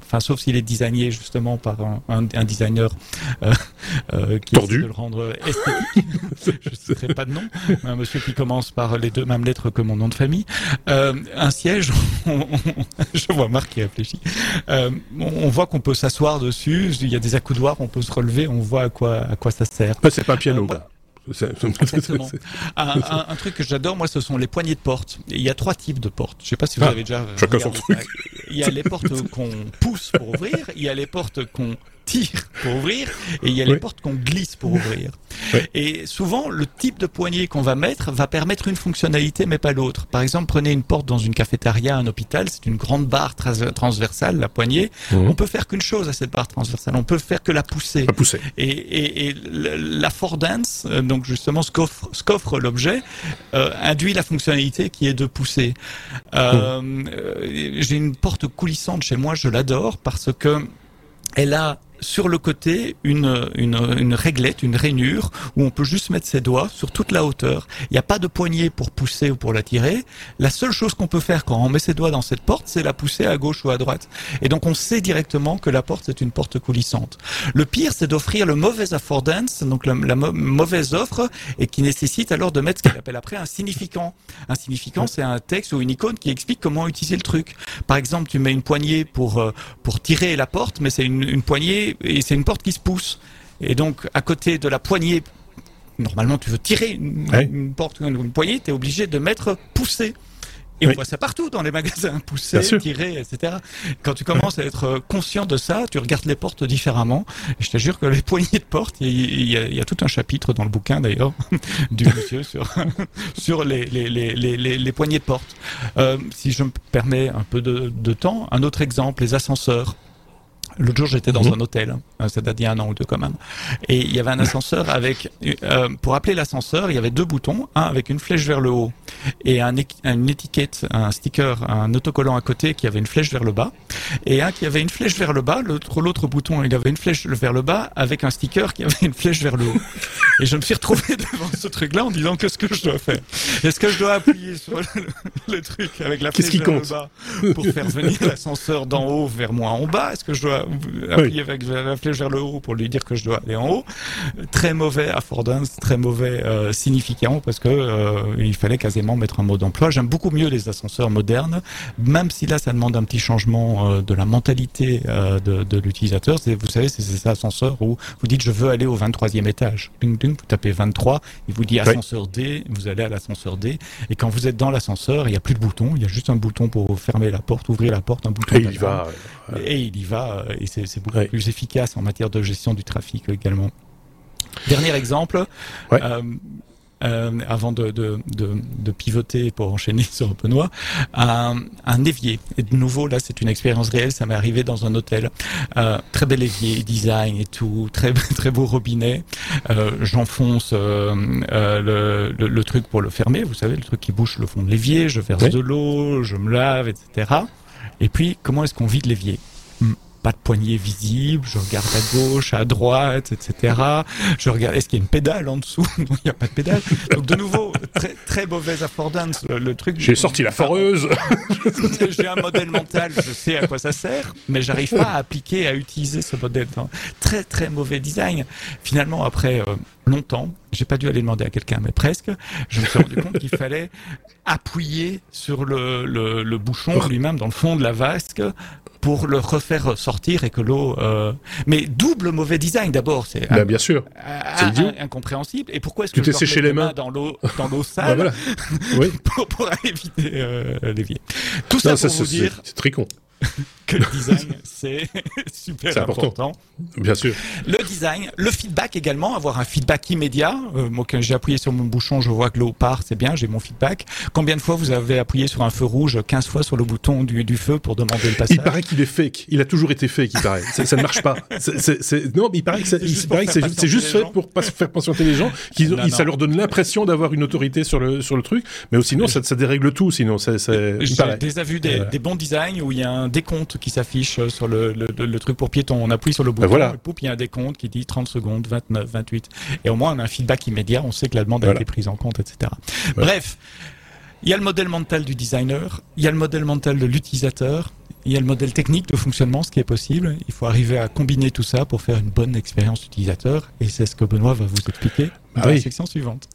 enfin, sauf s'il est designé justement par un, un, un designer euh, euh, qui Tordu. de le rendre esthétique. Je ne citerai pas de nom. Un monsieur qui commence par les deux mêmes lettres que mon nom de famille. Euh, un siège, on- on- je vois Marc qui réfléchit. Euh, on on voit qu'on peut s'asseoir dessus. Il y a des accoudoirs, on peut se relever. On voit à quoi à quoi ça sert. C'est pas un piano, Exactement. Un, un- un truc que j'adore, moi, ce sont les poignées de porte. Il y a trois types de portes. Je sais pas si vous Ah, avez déjà. chacun son ça. Il y a les portes qu'on pousse pour ouvrir, il y a les portes qu'on tire pour ouvrir, et il y a les portes qu'on glisse pour ouvrir. Oui. Et souvent, le type de poignée qu'on va mettre va permettre une fonctionnalité, mais pas l'autre. Par exemple, prenez une porte dans une cafétéria, un hôpital, c'est une grande barre transversale, la poignée. Mhm. On peut faire qu'une chose à cette barre transversale, on peut faire que la pousser. Pas poussé. Et, et, et l'affordance, euh, donc justement ce qu'offre, l'objet, euh, induit la fonctionnalité qui est de pousser. Euh, euh, J'ai une porte coulissante chez moi, je l'adore parce que elle a sur le côté une, une, une réglette, une rainure, où on peut juste mettre ses doigts sur toute la hauteur. Il n'y a pas de poignée pour pousser ou pour la tirer. La seule chose qu'on peut faire quand on met ses doigts dans cette porte, c'est la pousser à gauche ou à droite. Et donc on sait directement que la porte c'est une porte coulissante. Le pire, c'est d'offrir le mauvais affordance, donc la, mauvaise offre, et qui nécessite alors de mettre ce qu'il appelle après un significant. Un significant, c'est un texte ou une icône qui explique comment utiliser le truc. Par exemple, tu mets une poignée pour euh, pour tirer la porte, mais c'est une, une poignée et c'est une porte qui se pousse. Et donc, à côté de la poignée, normalement, tu veux tirer une, porte ou une poignée, tu es obligé de mettre pousser. Et Oui. on voit ça partout dans les magasins, pousser, tirer, etc. Quand tu commences à être euh, conscient de ça, tu regardes les portes différemment. Et je te jure que les poignées de porte, il y, a, il y a tout un chapitre dans le bouquin d'ailleurs du monsieur sur sur les les, les, les, les, les poignées de porte. Euh, si je me permets un peu de, de temps, un autre exemple, les ascenseurs. L'autre jour, j'étais dans Mhm. un hôtel, hein, ça date d'il y a un an ou deux quand même, et il y avait un ascenseur avec, euh, pour appeler l'ascenseur, il y avait deux boutons, un avec une flèche vers le haut et un, une étiquette, un sticker, un autocollant à côté qui avait une flèche vers le bas, et un qui avait une flèche vers le bas, l'autre l'autre bouton, il avait une flèche vers le bas avec un sticker qui avait une flèche vers le haut. Et je me suis retrouvé devant ce truc-là en disant qu'est-ce que je dois faire? Est-ce que je dois appuyer sur le, le truc avec la flèche vers le compte? bas pour faire venir l'ascenseur d'en haut vers moi en bas? Est-ce que je dois appuyer avec la flèche vers le haut pour lui dire que je dois aller en haut Très mauvais affordance, très mauvais euh, significant parce que euh, il fallait quasiment mettre un mot d'emploi. J'aime beaucoup mieux les ascenseurs modernes, même si là ça demande un petit changement euh, de la mentalité euh, de, de l'utilisateur. Vous savez, c'est ces ascenseurs où vous dites je veux aller au 23e étage. Ding, ding, vous tapez 23, il vous dit ascenseur D, vous allez à l'ascenseur D. Et quand vous êtes dans l'ascenseur, il n'y a plus de bouton, il y a juste un bouton pour fermer la porte, ouvrir la porte, un bouton. Et il va. Et il y va, euh, et c'est beaucoup Ouais. plus efficace en matière de gestion du trafic également. Dernier exemple, Ouais. euh, euh, avant de, de, de, de pivoter pour enchaîner sur Benoît, un, un évier. Et de nouveau, là, c'est une expérience réelle, ça m'est arrivé dans un hôtel. Euh, très bel évier, design et tout, très, très beau robinet. Euh, J'enfonce le, le, le truc pour le fermer, vous savez, le truc qui bouche le fond de l'évier, je verse Oui. de l'eau, je me lave, etc. Et puis, comment est-ce qu'on vide l'évier? Pas de poignée visible, je regarde à gauche, à droite, etc. Je regarde, est-ce qu'il y a une pédale en dessous? Non, il n'y a pas de pédale. Donc, de nouveau, très, très mauvaise affordance. Le, le truc. J'ai sorti la foreuse. J'ai un modèle mental, je sais à quoi ça sert, mais j'arrive pas à appliquer, à utiliser ce modèle. Très très mauvais design. Finalement, après euh, longtemps, j'ai pas dû aller demander à quelqu'un, mais presque, je me suis rendu compte qu'il fallait appuyer sur le, le, le bouchon lui-même dans le fond de la vasque pour le refaire sortir et que l'eau. euh, Mais double mauvais design d'abord, c'est Bah, bien sûr. c'est idiot. incompréhensible. Et pourquoi est-ce Tu que t'es je dois séché les mains. dans l'eau dans l'eau Bah, sale voilà. Oui. pour, pour éviter euh, l'évier. Tout ça pour ça, vous c'est dire c'est très con. que le design, c'est super important. important. Bien sûr. Le design, le feedback également, avoir un feedback immédiat. Euh, moi, quand j'ai appuyé sur mon bouchon, je vois que l'eau part, c'est bien, j'ai mon feedback. Combien de fois vous avez appuyé sur un feu rouge 15 fois sur le bouton du, du feu pour demander le passage Il paraît qu'il est fake. Il a toujours été fake, il paraît. Ça, ça ne marche pas. Non, mais il paraît que, C'est juste que fait gens. pour pas faire patienter les gens. Qu'ils ça leur donne l'impression d'avoir une autorité sur le, sur le truc. Mais sinon, ça, ça dérègle tout. Sinon, c'est, J'ai déjà vu des, Voilà. des bons designs où il y a un décompte qui s'affiche euh, sur le, le, truc pour piéton. On appuie sur le bouton, voilà. et poup, il y a un décompte qui dit 30 secondes, 29, 28. Et au moins, on a un feedback immédiat, on sait que la demande a été prise en compte, etc. Voilà. Bref, il y a le modèle mental du designer, il y a le modèle mental de l'utilisateur, il y a le modèle technique de fonctionnement, ce qui est possible. Il faut arriver à combiner tout ça pour faire une bonne expérience utilisateur. Et c'est ce que Benoît va vous expliquer Ah dans la oui. section suivante.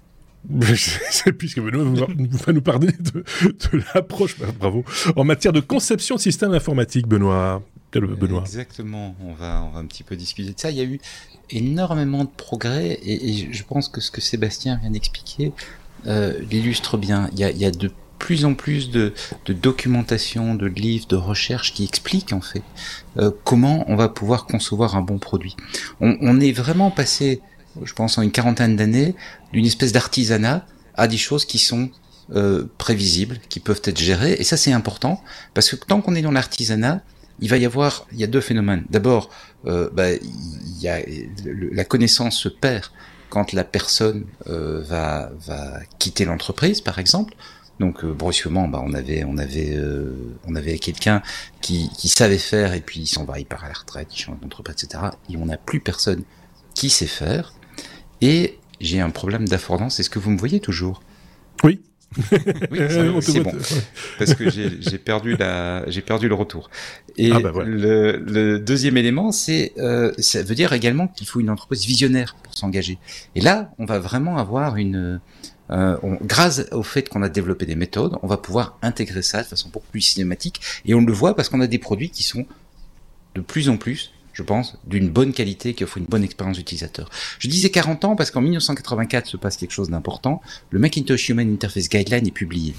Puisque Benoît va nous parler de, l'approche, bah, bravo, en matière de conception de système informatique, Benoît. Benoît? Exactement. On va, on va un petit peu discuter de ça. Il y a eu énormément de progrès et, je pense que ce que Sébastien vient d'expliquer euh, l'illustre bien. Il y a, de plus en plus de, documentation, de livres, de recherches qui expliquent en fait euh, comment on va pouvoir concevoir un bon produit. On est vraiment passé, je pense, en une quarantaine d'années, d'une espèce d'artisanat à des choses qui sont euh, prévisibles, qui peuvent être gérées. Et ça, c'est important parce que tant qu'on est dans l'artisanat, il va y avoir, il y a deux phénomènes. D'abord, euh, bah, il y a la connaissance se perd quand la personne euh, va va quitter l'entreprise, par exemple. Donc euh, brusquement, bah, on avait on avait euh, on avait quelqu'un qui qui savait faire et puis il s'en va, il part à la retraite, il change d'entreprise, etc. Et on n'a plus personne qui sait faire. Et j'ai un problème d'affordance. Est-ce que vous me voyez toujours? Oui. Oui, c'est bon parce que j'ai perdu la j'ai perdu le retour. Et Ah bah le, le deuxième élément, c'est euh, ça veut dire également qu'il faut une entreprise visionnaire pour s'engager. Et là, on va vraiment avoir une euh, on- grâce au fait qu'on a développé des méthodes, on va pouvoir intégrer ça de façon beaucoup plus cinématique. Et on le voit parce qu'on a des produits qui sont de plus en plus, je pense, d'une bonne qualité, qui offrent une bonne expérience utilisateur. Je disais 40 ans parce qu'en 1984 se passe quelque chose d'important. Le Macintosh Human Interface Guideline est publié.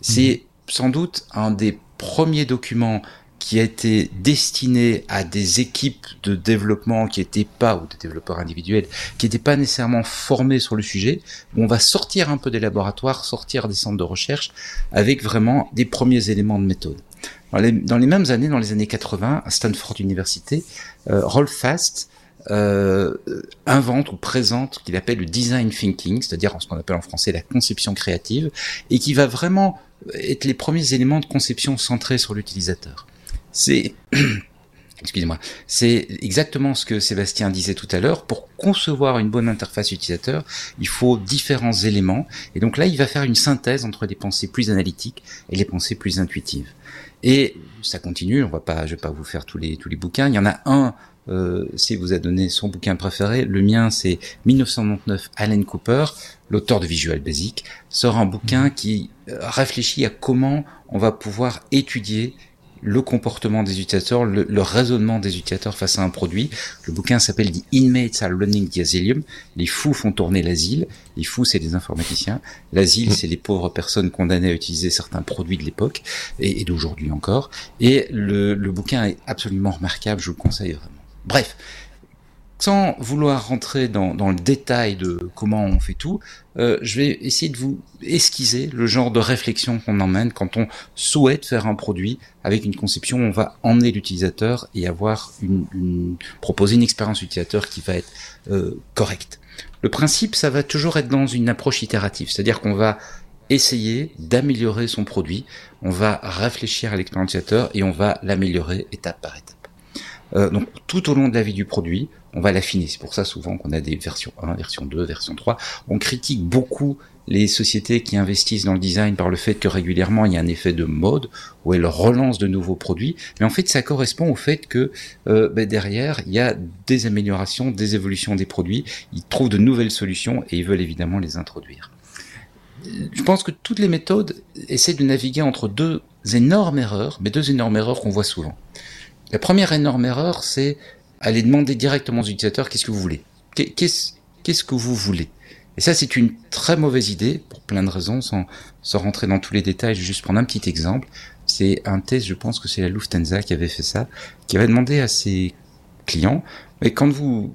C'est sans doute un des premiers documents qui a été destiné à des équipes de développement qui n'étaient pas, ou de développeurs individuels, qui n'étaient pas nécessairement formés sur le sujet, où on va sortir un peu des laboratoires, sortir des centres de recherche, avec vraiment des premiers éléments de méthode. Dans les, dans les mêmes années, dans les années 80, à Stanford University, euh, Rolf Fast euh, invente ou présente ce qu'il appelle le design thinking, c'est-à-dire ce qu'on appelle en français la conception créative, et qui va vraiment être les premiers éléments de conception centrés sur l'utilisateur. C'est excusez-moi, c'est exactement ce que Sébastien disait tout à l'heure. Pour concevoir une bonne interface utilisateur, il faut différents éléments. Et donc là, il va faire une synthèse entre les pensées plus analytiques et les pensées plus intuitives. Et ça continue. On va pas, je vais pas vous faire tous les tous les bouquins. Il y en a un. Euh, si vous a donné son bouquin préféré, le mien c'est 1999, Alan Cooper, l'auteur de Visual Basic, sort un bouquin qui euh, réfléchit à comment on va pouvoir étudier le comportement des utilisateurs, le, le, raisonnement des utilisateurs face à un produit. Le bouquin s'appelle The Inmates are Running the Asylum. Les fous font tourner l'asile. Les fous, c'est les informaticiens. L'asile, c'est les pauvres personnes condamnées à utiliser certains produits de l'époque et, et d'aujourd'hui encore. Et le, le bouquin est absolument remarquable. Je vous le conseille vraiment. Bref, sans vouloir rentrer dans, dans, le détail de comment on fait tout, euh, je vais essayer de vous esquisser le genre de réflexion qu'on emmène quand on souhaite faire un produit avec une conception où on va emmener l'utilisateur et avoir une, une, proposer une expérience utilisateur qui va être euh, correcte. Le principe, ça va toujours être dans une approche itérative, c'est-à-dire qu'on va essayer d'améliorer son produit, on va réfléchir à l'expérience utilisateur et on va l'améliorer étape par étape. Euh, donc tout au long de la vie du produit, on va l'affiner. C'est pour ça souvent qu'on a des versions 1, version 2, version 3. On critique beaucoup les sociétés qui investissent dans le design par le fait que régulièrement il y a un effet de mode où elles relancent de nouveaux produits. Mais en fait, ça correspond au fait que euh, ben derrière, il y a des améliorations, des évolutions des produits. Ils trouvent de nouvelles solutions et ils veulent évidemment les introduire. Je pense que toutes les méthodes essaient de naviguer entre deux énormes erreurs, mais deux énormes erreurs qu'on voit souvent. La première énorme erreur, c'est aller demander directement aux utilisateurs qu'est-ce que vous voulez. Qu'est-ce que vous voulez? Et ça, c'est une très mauvaise idée pour plein de raisons, sans, sans rentrer dans tous les détails. Je vais juste prendre un petit exemple. C'est un test, je pense que c'est la Lufthansa qui avait fait ça, qui avait demandé à ses clients, mais quand vous,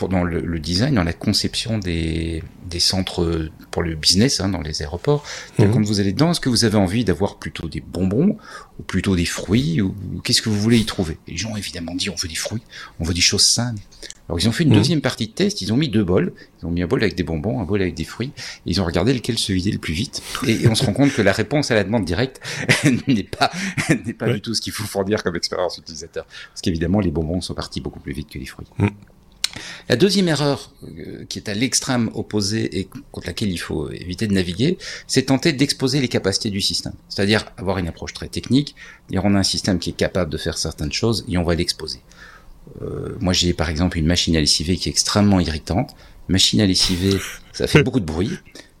le, le design, dans la conception des, des centres pour le business, hein, dans les aéroports, mmh. quand vous allez dedans, est-ce que vous avez envie d'avoir plutôt des bonbons ou plutôt des fruits ou, ou qu'est-ce que vous voulez y trouver? Les gens évidemment dit on veut des fruits, on veut des choses saines. Alors ils ont fait une mmh. deuxième partie de test, ils ont mis deux bols, ils ont mis un bol avec des bonbons, un bol avec des fruits, et ils ont regardé lequel se vidait le plus vite. Et, et on se rend compte que la réponse à la demande directe n'est pas n'est pas ouais. du tout ce qu'il faut fournir comme expérience utilisateur, parce qu'évidemment les bonbons sont partis beaucoup plus vite que les fruits. Mmh. La deuxième erreur euh, qui est à l'extrême opposé et contre laquelle il faut éviter de naviguer, c'est tenter d'exposer les capacités du système. C'est-à-dire avoir une approche très technique, dire on a un système qui est capable de faire certaines choses et on va l'exposer. Euh, moi j'ai par exemple une machine à lessiver qui est extrêmement irritante. Machine à lessiver, ça fait beaucoup de bruit.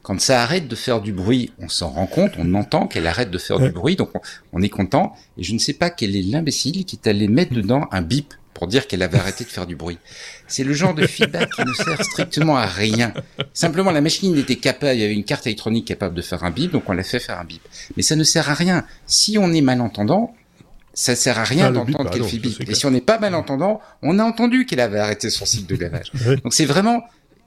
Quand ça arrête de faire du bruit, on s'en rend compte, on entend qu'elle arrête de faire du bruit, donc on, on, est content. Et je ne sais pas quel est l'imbécile qui est allé mettre dedans un bip pour dire qu'elle avait arrêté de faire du bruit. C'est le genre de feedback qui ne sert strictement à rien. Simplement, la machine était capable, il y avait une carte électronique capable de faire un bip, donc on l'a fait faire un bip. Mais ça ne sert à rien. Si on est malentendant, ça sert à rien ah, d'entendre qu'elle fait bip. Et si on n'est pas malentendant, on a entendu qu'elle avait arrêté son cycle de lavage. Donc c'est vraiment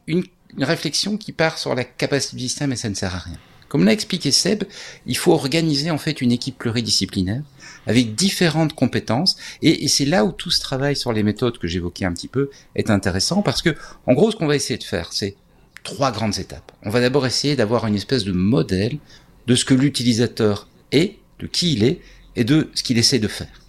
une, une réflexion qui part sur la capacité du système et ça ne sert à rien. Comme l'a expliqué Seb, il faut organiser en fait une équipe pluridisciplinaire avec différentes compétences et, c'est là où tout ce travail sur les méthodes que j'évoquais un petit peu est intéressant parce que en gros ce qu'on va essayer de faire c'est trois grandes étapes. On va d'abord essayer d'avoir une espèce de modèle de ce que l'utilisateur est, de qui il est et de ce qu'il essaie de faire.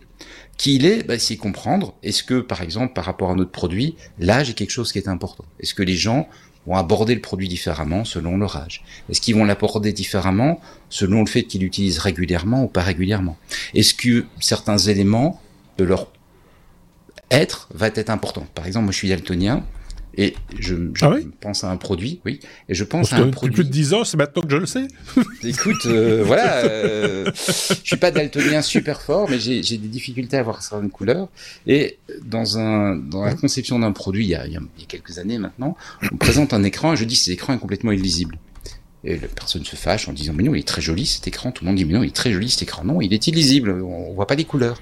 Qui il est, bah, c'est comprendre, est-ce que, par exemple, par rapport à notre produit, l'âge est quelque chose qui est important Est-ce que les gens vont aborder le produit différemment selon leur âge Est-ce qu'ils vont l'aborder différemment selon le fait qu'ils l'utilisent régulièrement ou pas régulièrement? Est-ce que certains éléments de leur être va être important? Par exemple, moi je suis daltonien, et je, je ah oui pense à un produit, oui, et je pense Parce à un produit. plus de 10 ans, c'est maintenant que je le sais. Écoute, euh, voilà, euh, je suis pas daltonien super fort, mais j'ai des difficultés à voir certaines couleurs. Et dans un dans la conception d'un produit, il y, a, il y, a, quelques années maintenant, on présente un écran et je dis cet écran est complètement illisible. Et la personne se fâche en disant mais non, il est très joli cet écran. Tout le monde dit mais non, il est très joli cet écran. Non, il est illisible, on voit pas les couleurs.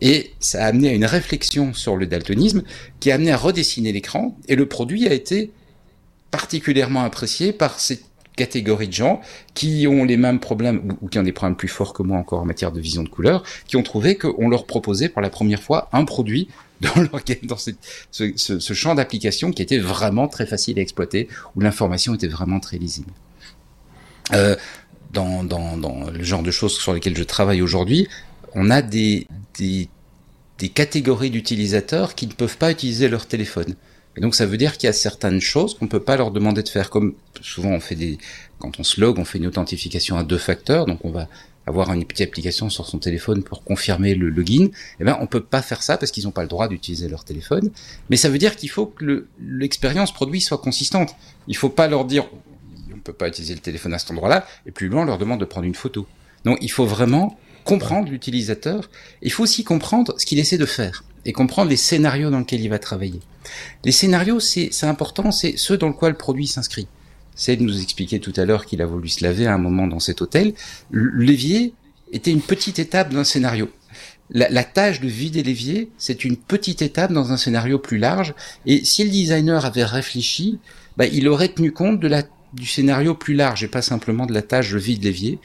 Et ça a amené à une réflexion sur le daltonisme qui a amené à redessiner l'écran. Et le produit a été particulièrement apprécié par cette catégorie de gens qui ont les mêmes problèmes ou- qui ont des problèmes plus forts que moi encore en matière de vision de couleur, qui ont trouvé qu'on leur proposait pour la première fois un produit dans, leur, dans ce, ce- champ d'application qui était vraiment très facile à exploiter, où l'information était vraiment très lisible. Euh, dans, dans, dans le genre de choses sur lesquelles je travaille aujourd'hui, on a des, des catégories d'utilisateurs qui ne peuvent pas utiliser leur téléphone. Et donc ça veut dire qu'il y a certaines choses qu'on peut pas leur demander de faire, comme souvent on fait des, quand on se log, on fait une authentification à deux facteurs, donc on va avoir une petite application sur son téléphone pour confirmer le login. Eh ben on peut pas faire ça parce qu'ils n'ont pas le droit d'utiliser leur téléphone. Mais ça veut dire qu'il faut que le- l'expérience produit soit consistante. Il faut pas leur dire on peut pas utiliser le téléphone à cet endroit-là, et plus loin on leur demande de prendre une photo. Donc il faut vraiment comprendre l'utilisateur. Il faut aussi comprendre ce qu'il essaie de faire et comprendre les scénarios dans lesquels il va travailler. Les scénarios, c'est important, c'est ceux dans lesquels le produit s'inscrit. C'est de nous expliquer tout à l'heure qu'il a voulu se laver à un moment dans cet hôtel. L'évier était une petite étape d'un scénario. La, la tâche de vider l'évier, c'est une petite étape dans un scénario plus large. Et si le designer avait réfléchi, bah, il aurait tenu compte de la, du scénario plus large et pas simplement de la tâche de vide l'évier.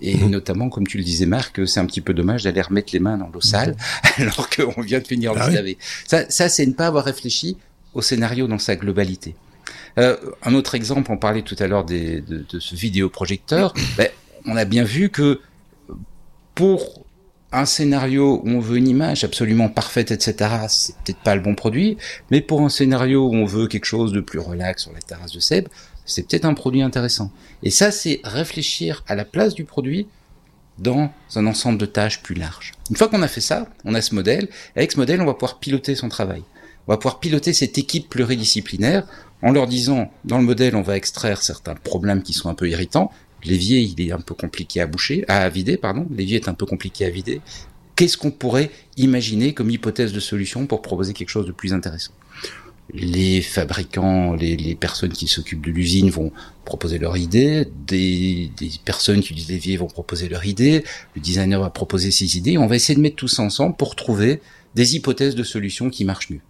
Et notamment, comme tu le disais, Marc, c'est un petit peu dommage d'aller remettre les mains dans l'eau sale alors qu'on vient de finir Ah oui. laver. Ça, ça c'est ne pas avoir réfléchi au scénario dans sa globalité. Euh, un autre exemple, on parlait tout à l'heure de ce vidéoprojecteur. Ben, on a bien vu que pour un scénario où on veut une image absolument parfaite, etc., c'est peut-être pas le bon produit. Mais pour un scénario où on veut quelque chose de plus relax sur la terrasse de Seb, c'est peut-être un produit intéressant. Et ça, c'est réfléchir à la place du produit dans un ensemble de tâches plus large. Une fois qu'on a fait ça, on a ce modèle. Avec ce modèle, on va pouvoir piloter son travail. On va pouvoir piloter cette équipe pluridisciplinaire en leur disant, dans le modèle, on va extraire certains problèmes qui sont un peu irritants. L'évier, il est un peu compliqué à boucher, à vider, pardon. L'évier est un peu compliqué à vider. Qu'est-ce qu'on pourrait imaginer comme hypothèse de solution pour proposer quelque chose de plus intéressant? Les fabricants, les, les personnes qui s'occupent de l'usine vont proposer leur idée, des, des personnes qui utilisent l'évier vont proposer leur idée, le designer va proposer ses idées, on va essayer de mettre tout ça ensemble pour trouver des hypothèses de solutions qui marchent mieux.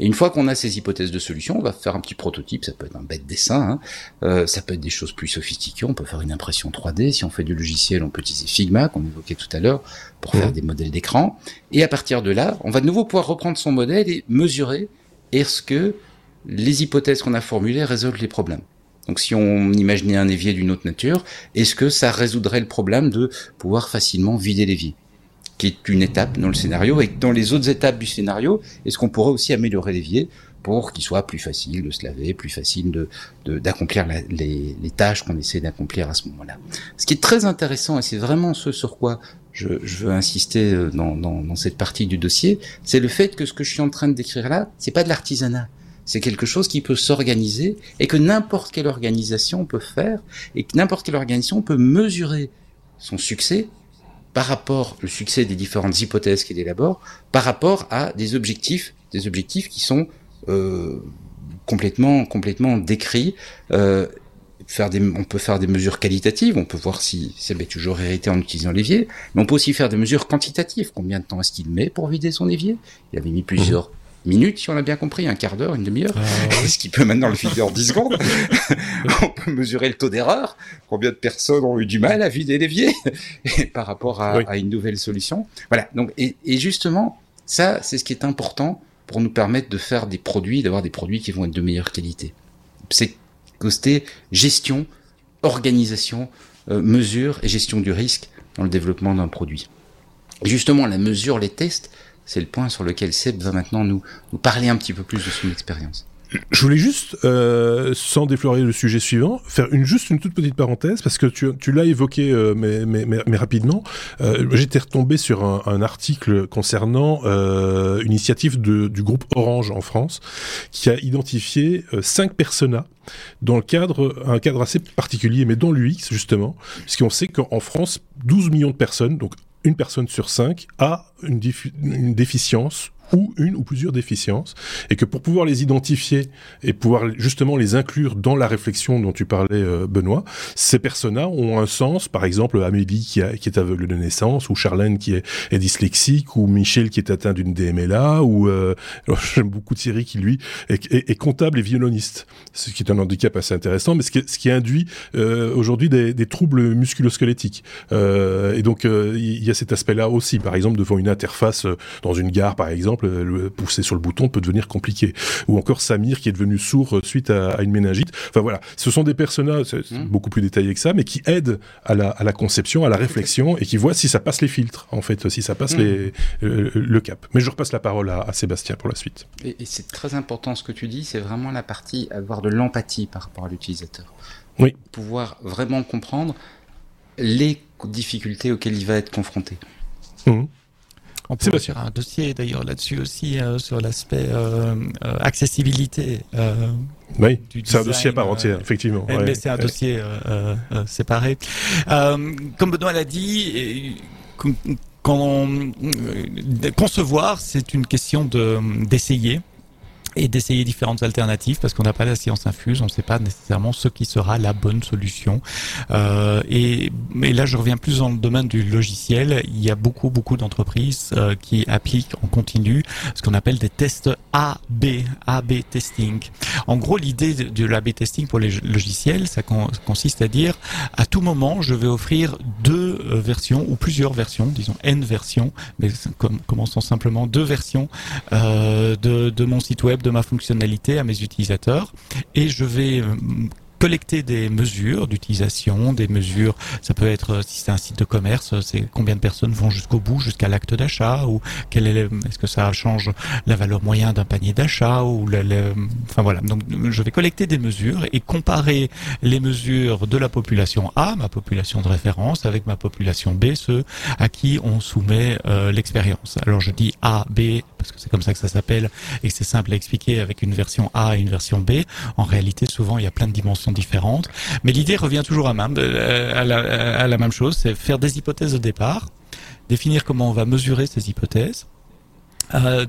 Et une fois qu'on a ces hypothèses de solutions, on va faire un petit prototype, ça peut être un bête dessin, hein, euh, ça peut être des choses plus sophistiquées, on peut faire une impression 3D, si on fait du logiciel, on peut utiliser Figma, qu'on évoquait tout à l'heure, pour faire des modèles d'écran, et à partir de là, on va de nouveau pouvoir reprendre son modèle et mesurer est-ce que les hypothèses qu'on a formulées résolvent les problèmes? Donc si on imaginait un évier d'une autre nature, est-ce que ça résoudrait le problème de pouvoir facilement vider l'évier qui est une étape dans le scénario, et dans les autres étapes du scénario, est-ce qu'on pourrait aussi améliorer l'évier pour qu'il soit plus facile de se laver, plus facile de d'accomplir les, les tâches qu'on essaie d'accomplir à ce moment-là. Ce qui est très intéressant, et c'est vraiment ce sur quoi je, veux insister euh, dans, dans, dans cette partie du dossier, c'est le fait que ce que je suis en train de décrire là, c'est pas de l'artisanat. C'est quelque chose qui peut s'organiser et que n'importe quelle organisation peut faire et que n'importe quelle organisation peut mesurer son succès par rapport le succès des différentes hypothèses qu'il élabore par rapport à des objectifs des objectifs qui sont complètement complètement décrits euh, faire des on peut faire des mesures qualitatives on peut voir si c'est est toujours hérité en utilisant l'évier mais on peut aussi faire des mesures quantitatives combien de temps est-ce qu'il met pour vider son évier? Il avait mis plusieurs minutes si on a bien compris un quart d'heure une demi-heure est-ce qu'il peut maintenant le vider en 10 secondes? On peut mesurer le taux d'erreur. Combien de personnes ont eu du mal à vider l'évier? Par rapport à, Oui. à une nouvelle solution. Voilà. Donc, et, et justement, ça, c'est ce qui est important pour nous permettre de faire des produits, d'avoir des produits qui vont être de meilleure qualité. C'est côté gestion, organisation, euh, mesure et gestion du risque dans le développement d'un produit. Justement, la mesure, les tests, c'est le point sur lequel Seb va maintenant nous parler un petit peu plus de son expérience. Je voulais juste, euh, sans déflorer le sujet suivant, faire une, juste une toute petite parenthèse, parce que tu, tu l'as évoqué, euh, mais, mais, mais, mais rapidement. Euh, J'étais retombé sur un, un article concernant euh, une initiative de, du groupe Orange en France, qui a identifié euh, cinq personas dans le cadre, un cadre assez particulier, mais dans l'UX justement, puisqu'on sait qu'en France, 12 millions de personnes, donc une personne sur cinq, a une, une déficience ou une ou plusieurs déficiences, et que pour pouvoir les identifier et pouvoir justement les inclure dans la réflexion dont tu parlais, euh, Benoît, ces personas ont un sens. Par exemple, Amélie qui, est aveugle de naissance, ou Charlène qui est, dyslexique, ou Michel qui est atteint d'une DMLA, ou euh, j'aime beaucoup Thierry qui lui est, comptable et violoniste, ce qui est un handicap assez intéressant, mais ce qui, induit euh, aujourd'hui des, des troubles musculosquelettiques. Euh, et donc euh, il y a cet aspect-là aussi. Par exemple, devant une interface dans une gare, par exemple, le pousser sur le bouton peut devenir compliqué. Ou encore Samir qui est devenu sourd euh, suite à, à une méningite. Enfin voilà, ce sont des personnages c'est- c'est Mm. beaucoup plus détaillé que ça, mais qui aident à la, à la conception, à la réflexion et qui voient si ça passe les filtres, en fait, si ça passe Mm. les, euh, le cap. Mais je repasse la parole à, à Sébastien pour la suite. Et, et c'est très important ce que tu dis, c'est vraiment la partie avoir de l'empathie par rapport à l'utilisateur. Oui. Pouvoir vraiment comprendre les difficultés auxquelles il va être confronté. Mhm. On peut faire un dossier d'ailleurs là-dessus aussi euh, sur l'aspect euh, euh, accessibilité. euh, Oui, c'est un dossier à part entière, effectivement. Ouais. Mais c'est un Ouais. dossier séparé. Comme Benoît l'a dit, et, concevoir, c'est une question de d'essayer et d'essayer différentes alternatives parce qu'on n'a pas la science infuse, on ne sait pas nécessairement ce qui sera la bonne solution. Euh, et, mais là, je reviens plus dans le domaine du logiciel. Il y a beaucoup, beaucoup d'entreprises euh, qui appliquent en continu ce qu'on appelle des tests A/B, A/B testing. En gros, l'idée de, l'A/B testing pour les logiciels, ça con- consiste à dire à tout moment, je vais offrir deux euh, versions ou plusieurs versions, disons n versions, mais com- commençons simplement deux versions euh, de, de mon site web, de ma fonctionnalité à mes utilisateurs, et je vais euh, collecter des mesures d'utilisation, des mesures, ça peut être si c'est un site de commerce, c'est combien de personnes vont jusqu'au bout, jusqu'à l'acte d'achat, ou quel est, est-ce que ça change la valeur moyenne d'un panier d'achat, ou le, le- enfin voilà. Donc je vais collecter des mesures et comparer les mesures de la population A, ma population de référence, avec ma population B, ceux à qui on soumet euh, l'expérience. Alors je dis A, B, parce que c'est comme ça que ça s'appelle, et c'est simple à expliquer avec une version A et une version B. En réalité, souvent, il y a plein de dimensions différentes. Mais l'idée revient toujours à, même, euh, à, la, à la même chose, c'est faire des hypothèses de départ, définir comment on va mesurer ces hypothèses, euh,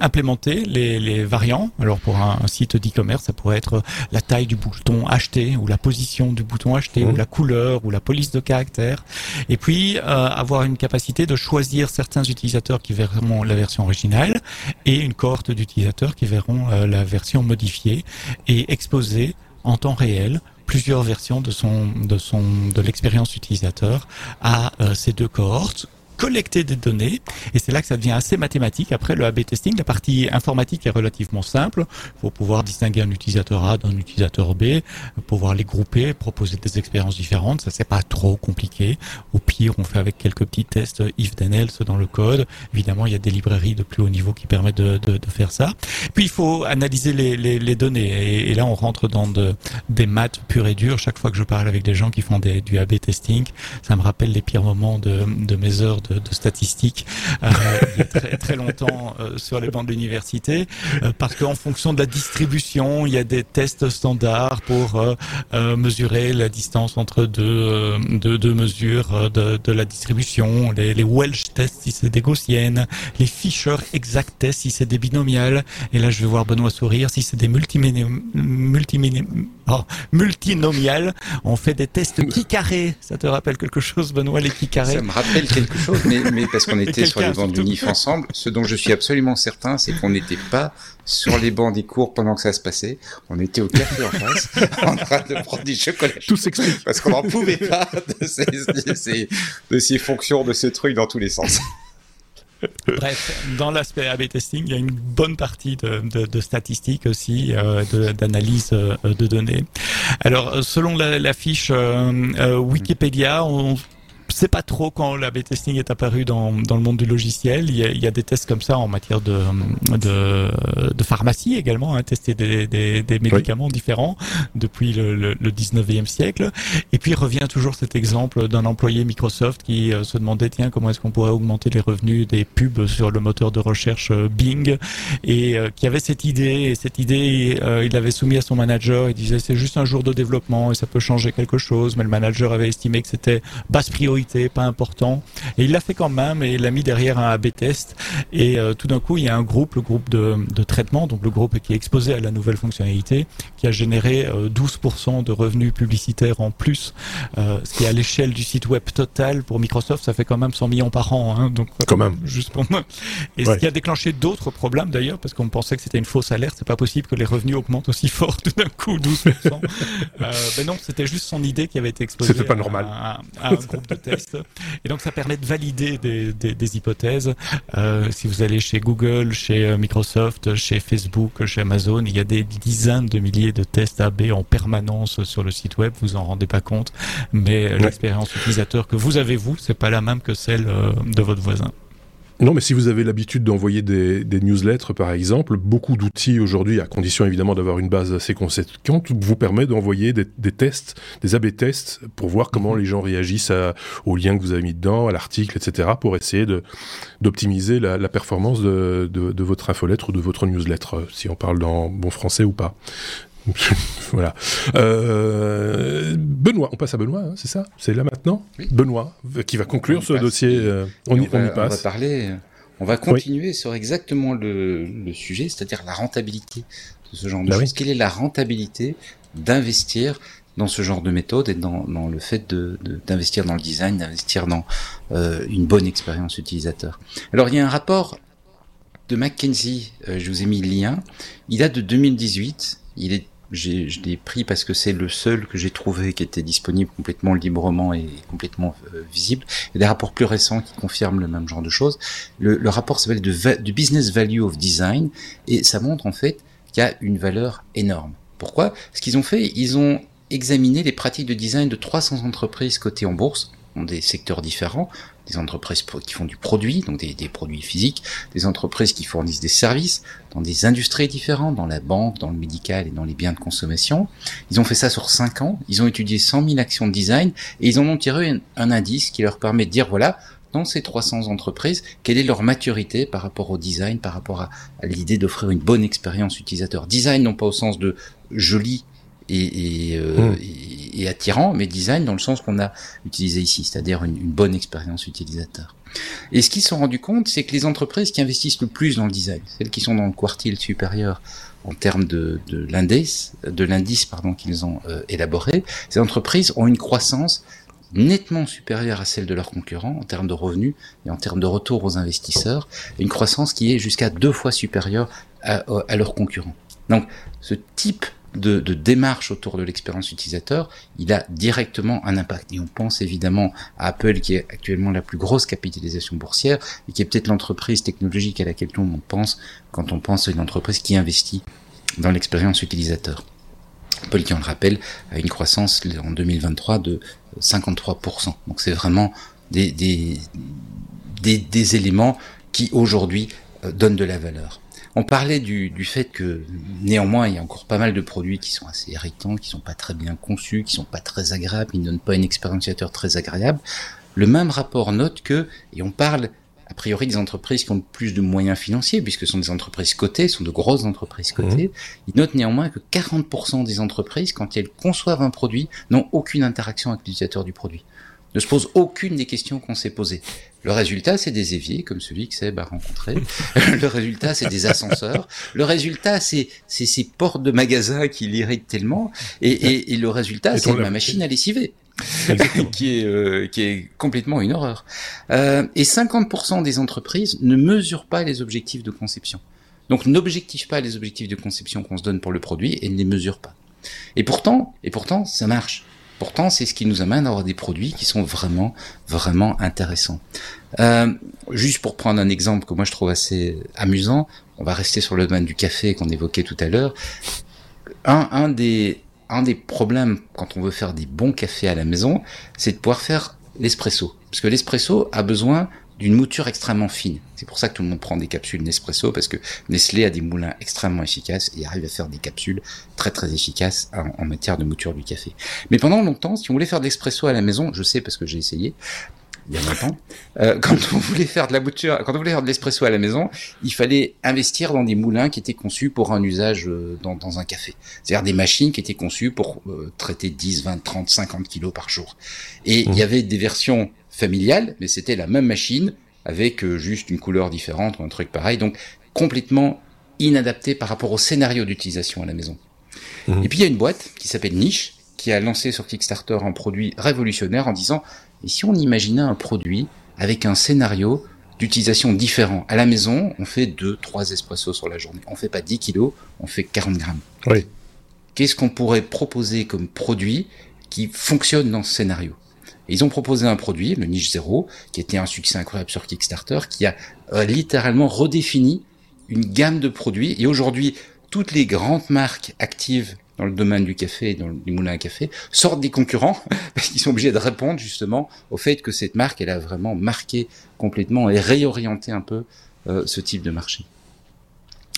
implémenter les, les variants. Alors pour un, un site d'e-commerce, ça pourrait être la taille du bouton acheter ou la position du bouton acheter Mhm. ou la couleur ou la police de caractère. Et puis euh, avoir une capacité de choisir certains utilisateurs qui verront la version originale et une cohorte d'utilisateurs qui verront euh, la version modifiée et exposer en temps réel plusieurs versions de son de son de l'expérience utilisateur à euh, ces deux cohortes collecter des données et c'est là que ça devient assez mathématique. Après le A/B testing, la partie informatique est relativement simple. Il faut pouvoir distinguer un utilisateur A d'un utilisateur B, pouvoir les grouper, proposer des expériences différentes. Ça c'est pas trop compliqué. Au pire, on fait avec quelques petits tests if then else dans le code. Évidemment, il y a des librairies de plus haut niveau qui permettent de, de, de faire ça. Puis il faut analyser les, les, les données et, là on rentre dans de, des maths pures et dures. Chaque fois que je parle avec des gens qui font du A/B testing, ça me rappelle les pires moments de, de mes heures de, statistiques euh, il y a très, longtemps euh, sur les bancs de l'université, euh, parce qu'en fonction de la distribution, il y a des tests standards pour mesurer la distance entre deux, deux, mesures de, la distribution, les, les Welsh tests si c'est des gaussiennes, les Fisher exact tests si c'est des binomiales, et là je vais voir Benoît sourire, si c'est des multimini- oh, multinomiales, on fait des tests qui carrés. Ça te rappelle quelque chose Benoît, les qui carrés Ça me rappelle quelque chose, mais, mais parce qu'on était sur les bancs de surtout. l'UNIF ensemble, ce dont je suis absolument certain, c'est qu'on n'était pas sur les bancs des cours pendant que ça se passait. On était au café en face, en train de prendre du chocolat. Tout s'explique. Parce qu'on n'en pouvait pas de ces, de, ces, de ces fonctions, de ces trucs dans tous les sens. Bref, dans l'aspect A/B testing, il y a une bonne partie de, de, statistiques aussi, euh, d'analyse euh, de données. Alors, selon la, fiche euh, Wikipédia, on sait pas trop quand l'A/B testing est apparu dans, dans le monde du logiciel. Il y, a, il y a des tests comme ça en matière de, de, de pharmacie également, hein, tester des, des, des médicaments différents depuis le, le, le 19e siècle. Et puis revient toujours cet exemple d'un employé Microsoft qui euh, se demandait tiens comment est-ce qu'on pourrait augmenter les revenus des pubs sur le moteur de recherche euh, Bing? Et euh, qui avait cette idée et cette idée euh, il l'avait soumis à son manager il disait c'est juste un jour de développement et ça peut changer quelque chose mais le manager avait estimé que c'était basse priorité fonctionnalité, pas important. Et il l'a fait quand même et il l'a mis derrière un A/B test. Et euh, tout d'un coup, il y a un groupe, le groupe de, de traitement, donc le groupe qui est exposé à la nouvelle fonctionnalité, qui a généré euh, 12% de revenus publicitaires en plus, euh, ce qui à l'échelle du site web total pour Microsoft, ça fait quand même 100 millions par an. Hein, donc Quand même. juste pour moi. Et Ouais. ce qui a déclenché d'autres problèmes d'ailleurs, parce qu'on pensait que c'était une fausse alerte, c'est pas possible que les revenus augmentent aussi fort tout d'un coup, 12%. euh, ben non, c'était juste son idée qui avait été exposée C'était pas à- normal. À, à un groupe de Et donc ça permet de valider des, des, des hypothèses. Euh, si vous allez chez Google, chez euh, Microsoft, chez Facebook, chez Amazon, il y a des dizaines de milliers de tests AB en permanence sur le site web. Vous en rendez pas compte, mais euh, l'expérience utilisateur que vous avez vous, c'est pas la même que celle euh, de votre voisin. Non, mais si vous avez l'habitude d'envoyer des, des newsletters, par exemple, beaucoup d'outils aujourd'hui, à condition évidemment d'avoir une base assez conséquente, vous permet d'envoyer des, des tests, des A/B tests, pour voir comment les gens réagissent à- aux liens que vous avez mis dedans, à l'article, etc., pour essayer d'optimiser la, la performance de, de, de votre infolettre ou de votre newsletter, euh, si on parle dans bon français ou pas. voilà. Euh, Benoît, on passe à Benoît, hein, c'est ça? C'est là maintenant? Oui. Benoît, euh, qui va conclure On ce passe. dossier. euh, on, y, Et va, on y va passe. parler, euh, on va continuer sur exactement le, le sujet, c'est-à-dire la rentabilité de ce genre de Bah choses. oui. Quelle est la rentabilité d'investir dans ce genre de méthode et dans, dans le fait de- de- d'investir dans le design, d'investir dans euh, une bonne expérience utilisateur? Alors il y a un rapport de McKinsey, euh, je vous ai mis le lien, il date de 2018, il est j'ai- je l'ai pris parce que c'est le seul que j'ai trouvé qui était disponible complètement librement et complètement euh, visible. Il y a des rapports plus récents qui confirment le même genre de choses. Le, le rapport s'appelle The Business Value of Design et ça montre en fait qu'il y a une valeur énorme. Pourquoi? Ce qu'ils ont fait, ils ont examiné les pratiques de design de 300 entreprises cotées en bourse, dans des secteurs différents, des entreprises qui font du produit, donc des, produits physiques, des entreprises qui fournissent des services, dans des industries différentes, dans la banque, dans le médical et dans les biens de consommation. Ils ont fait ça sur 5 ans, ils ont étudié 100 000 actions de design et ils en ont tiré un, un indice qui leur permet de dire, voilà, dans ces 300 entreprises, quelle est leur maturité par rapport au design, par rapport à, à l'idée d'offrir une bonne expérience utilisateur. Design non pas au sens de joli et, et, euh, Mm. et- et attirant, mais design dans le sens qu'on a utilisé ici, c'est-à-dire une, une bonne expérience utilisateur. Et ce qu'ils se sont rendus compte, c'est que les entreprises qui investissent le plus dans le design, celles qui sont dans le quartile supérieur en termes de, de l'indice, de l'indice pardon qu'ils ont euh, élaboré, ces entreprises ont une croissance nettement supérieure à celle de leurs concurrents en termes de revenus et en termes de retour aux investisseurs, une croissance qui est jusqu'à deux fois supérieure à, à leurs concurrents. Donc, ce type de, de démarche autour de l'expérience utilisateur, il a directement un impact. Et on pense évidemment à Apple, qui est actuellement la plus grosse capitalisation boursière, et qui est peut-être l'entreprise technologique à laquelle tout le monde pense quand on pense à une entreprise qui investit dans l'expérience utilisateur. Apple, qui on le rappelle, a une croissance en 2023 de 53%. Donc c'est vraiment des, des, éléments qui aujourd'hui euh, donnent de la valeur. On parlait du, du fait que néanmoins il y a encore pas mal de produits qui sont assez irritants, qui sont pas très bien conçus, qui sont pas très agréables, qui ne donnent pas une expérience utilisateur très agréable. Le même rapport note que, et on parle a priori des entreprises qui ont plus de moyens financiers, puisque ce sont des entreprises cotées, ce sont de grosses entreprises cotées, il note néanmoins que 40% des entreprises, quand elles conçoivent un produit, n'ont aucune interaction avec l'utilisateur du produit. Ne se posent aucune des questions qu'on s'est posées. Le résultat, c'est des éviers, comme celui que Seb a rencontré. le résultat, c'est des ascenseurs. Le résultat, c'est ces portes de magasins qui l'irritent tellement. Et, et, et le résultat, c'est ma machine à lessiver. Qui est euh, qui est complètement une horreur. Euh, et 50% des entreprises ne mesurent pas les objectifs de conception. Donc n'objectifent pas les objectifs de conception qu'on se donne pour le produit et ne les mesurent pas. Et pourtant, et pourtant, ça marche. Pourtant, c'est ce qui nous amène à avoir des produits qui sont vraiment, vraiment intéressants. Euh, juste pour prendre un exemple que moi je trouve assez amusant, on va rester sur le domaine du café qu'on évoquait tout à l'heure. Un, des un des problèmes quand on veut faire des bons cafés à la maison, c'est de pouvoir faire l'espresso. Parce que l'espresso a besoin d'une mouture extrêmement fine. C'est pour ça que tout le monde prend des capsules Nespresso, parce que Nestlé a des moulins extrêmement efficaces et arrive à faire des capsules très très efficaces en, en matière de mouture du café. Mais pendant longtemps, si on voulait faire de l'espresso à la maison, je sais parce que j'ai essayé, il y a longtemps, euh, quand on voulait faire de la mouture, quand on voulait faire de l'espresso à la maison, il fallait investir dans des moulins qui étaient conçus pour un usage euh, dans, dans un café. C'est-à-dire des machines qui étaient conçues pour euh, traiter 10, 20, 30, 50 kilos par jour. Et il y avait des versions familiale, mais c'était la même machine avec euh, juste une couleur différente ou un truc pareil, donc complètement inadapté par rapport au scénario d'utilisation à la maison. Mhm. Et puis il y a une boîte qui s'appelle Niche, qui a lancé sur Kickstarter un produit révolutionnaire en disant, et si on imaginait un produit avec un scénario d'utilisation différent À la maison, on fait 2 trois espressos sur la journée. On fait pas 10 kilos, on fait 40 grammes. Oui. Qu'est-ce qu'on pourrait proposer comme produit qui fonctionne dans ce scénario? Ils ont proposé un produit, le Niche Zero, qui était un succès incroyable sur Kickstarter, qui a euh, littéralement redéfini une gamme de produits. Et aujourd'hui, toutes les grandes marques actives dans le domaine du café et dans le du moulin à café sortent des concurrents parce qu'ils sont obligés de répondre justement au fait que cette marque, elle a vraiment marqué complètement et réorienté un peu euh, ce type de marché.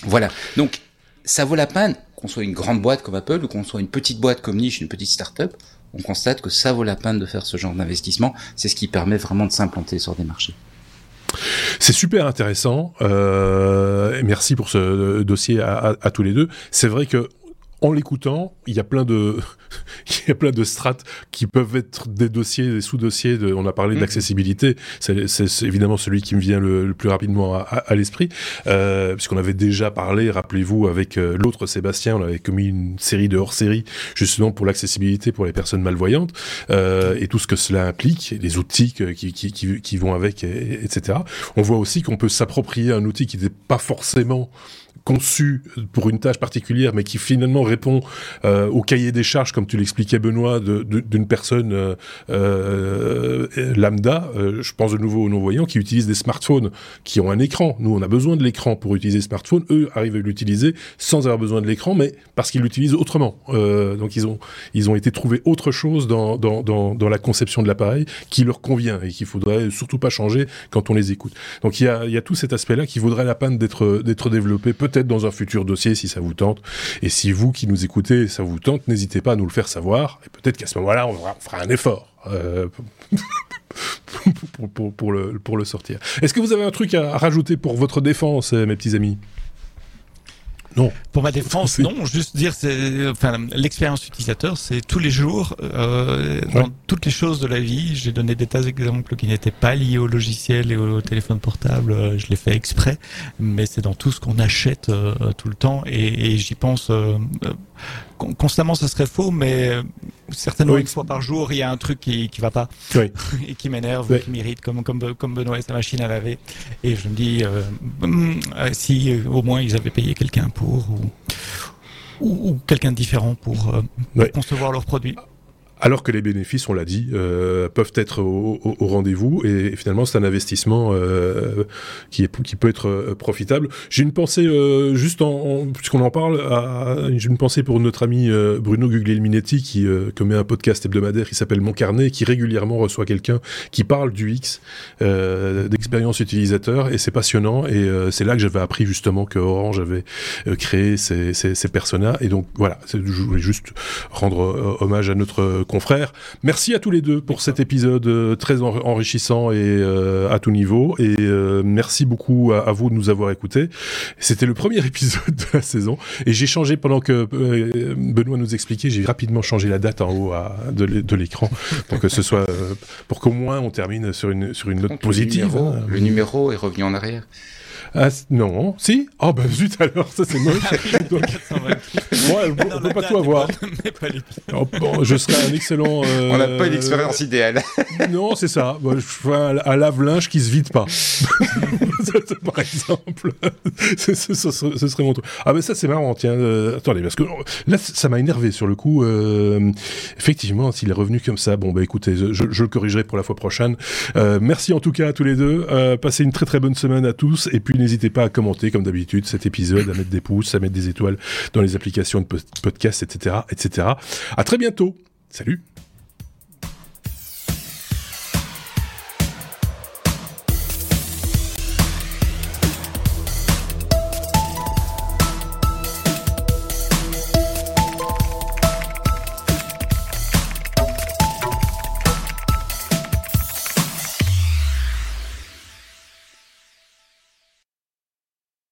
Voilà. Donc, ça vaut la peine qu'on soit une grande boîte comme Apple ou qu'on soit une petite boîte comme Niche, une petite start-up. On constate que ça vaut la peine de faire ce genre d'investissement. C'est ce qui permet vraiment de s'implanter sur des marchés. C'est super intéressant. Euh, merci pour ce dossier à, à- à tous les deux. C'est vrai que en l'écoutant, il y a plein de, il y a plein de strates qui peuvent être des dossiers, des sous-dossiers. De, on a parlé Mhm. d'accessibilité. C'est, évidemment celui qui me vient le, le plus rapidement à, à- à l'esprit, euh, puisqu'on avait déjà parlé, rappelez-vous, avec euh, l'autre Sébastien, on avait commis une série de hors-série justement pour l'accessibilité pour les personnes malvoyantes euh, et tout ce que cela implique, les outils que- qui, qui, qui, qui vont avec, et- etc. On voit aussi qu'on peut s'approprier un outil qui n'est pas forcément conçu pour une tâche particulière, mais qui finalement répond euh, au cahier des charges, comme tu l'expliquais Benoît, d'une personne euh, euh, lambda. Euh, je pense de nouveau aux non-voyants qui utilisent des smartphones qui ont un écran. Nous, on a besoin de l'écran pour utiliser smartphone. Eux arrivent à l'utiliser sans avoir besoin de l'écran, mais parce qu'ils l'utilisent autrement. Euh, donc ils ont ils ont été trouver autre chose dans dans, dans, dans la conception de l'appareil qui leur convient et qu'il faudrait surtout pas changer quand on les écoute. Donc il y a, il y a tout cet aspect-là qui vaudrait la peine d'être d'être développé peut-être dans un futur dossier si ça vous tente. Et si vous qui nous écoutez, ça vous tente, n'hésitez pas à nous le faire savoir. Et peut-être qu'à ce moment-là, on, fera- un effort. euh, pour, le, sortir. Est-ce que vous avez un truc à, à rajouter pour votre défense, euh, mes petits amis? Non. Pour ma défense, non. Juste dire, c'est, enfin, l'expérience utilisateur, c'est tous les jours, euh, Ouais. dans toutes les choses de la vie. J'ai donné des tas d'exemples qui n'étaient pas liés au logiciel et au téléphone portable. euh, Je l'ai fait exprès, mais c'est dans tout ce qu'on achète euh, tout le temps. Et, et j'y pense euh, euh, constamment. Ça serait faux, mais certainement Oui. une fois par jour, il y a un truc qui qui va pas Oui. et qui m'énerve, qui m'irrite, comme comme comme Benoît et sa machine à laver. Et je me dis, euh, euh, si euh, au moins ils avaient payé quelqu'un pour ou ou, ou quelqu'un de différent pour, euh, pour concevoir leurs produits. Alors que les bénéfices, on l'a dit, euh, peuvent être au, au- au rendez-vous et finalement c'est un investissement euh, qui, est, qui peut être euh, profitable. J'ai une pensée euh, juste en, puisqu'on en parle, j'ai une pensée pour notre ami euh, Bruno Guglielminetti qui commet un podcast hebdomadaire qui s'appelle Mon Carnet, qui régulièrement reçoit quelqu'un qui parle du X, d'expérience utilisateur et c'est passionnant et c'est là que j'avais appris justement que Orange avait créé ces, ces, ces personas et donc voilà, je voulais juste rendre hommage à notre euh, confrère. Merci à tous les deux pour cet épisode euh, très en- enrichissant et euh, à tout niveau. Et euh, merci beaucoup à, à vous de nous avoir écoutés. C'était le premier épisode de la saison. Et j'ai changé pendant que euh, Benoît nous expliquait, j'ai rapidement changé la date en haut à- de l'é- de l'écran pour que ce soit, pour qu'au moins on termine sur une sur une note positive. Numéro, hein. le numéro est revenu en arrière. Ah, non, si? Ah bah zut alors, ça c'est moche. Donc, ouais, on, on peut pas tout avoir. Mais pas les Oh, bon, je serais un excellent. euh, On n'a pas une expérience idéale. Non, c'est ça. Moi, je ferais un, un lave-linge qui se vide pas. Par exemple. ce, ce- ce serait- ce serait mon truc. Ah, mais ça, c'est marrant. Tiens, euh, attendez, parce que là, ça m'a énervé sur le coup. Euh, effectivement, s'il est revenu comme ça, bon, bah écoutez, je, je le corrigerai pour la fois prochaine. Euh, merci en tout cas à tous les deux. Euh, passez une très très bonne semaine à tous. Et puis, n'hésitez pas à commenter, comme d'habitude, cet épisode, à mettre des pouces, à mettre des étoiles dans les applications de pod- podcast, etc., etc. À très bientôt. Salut.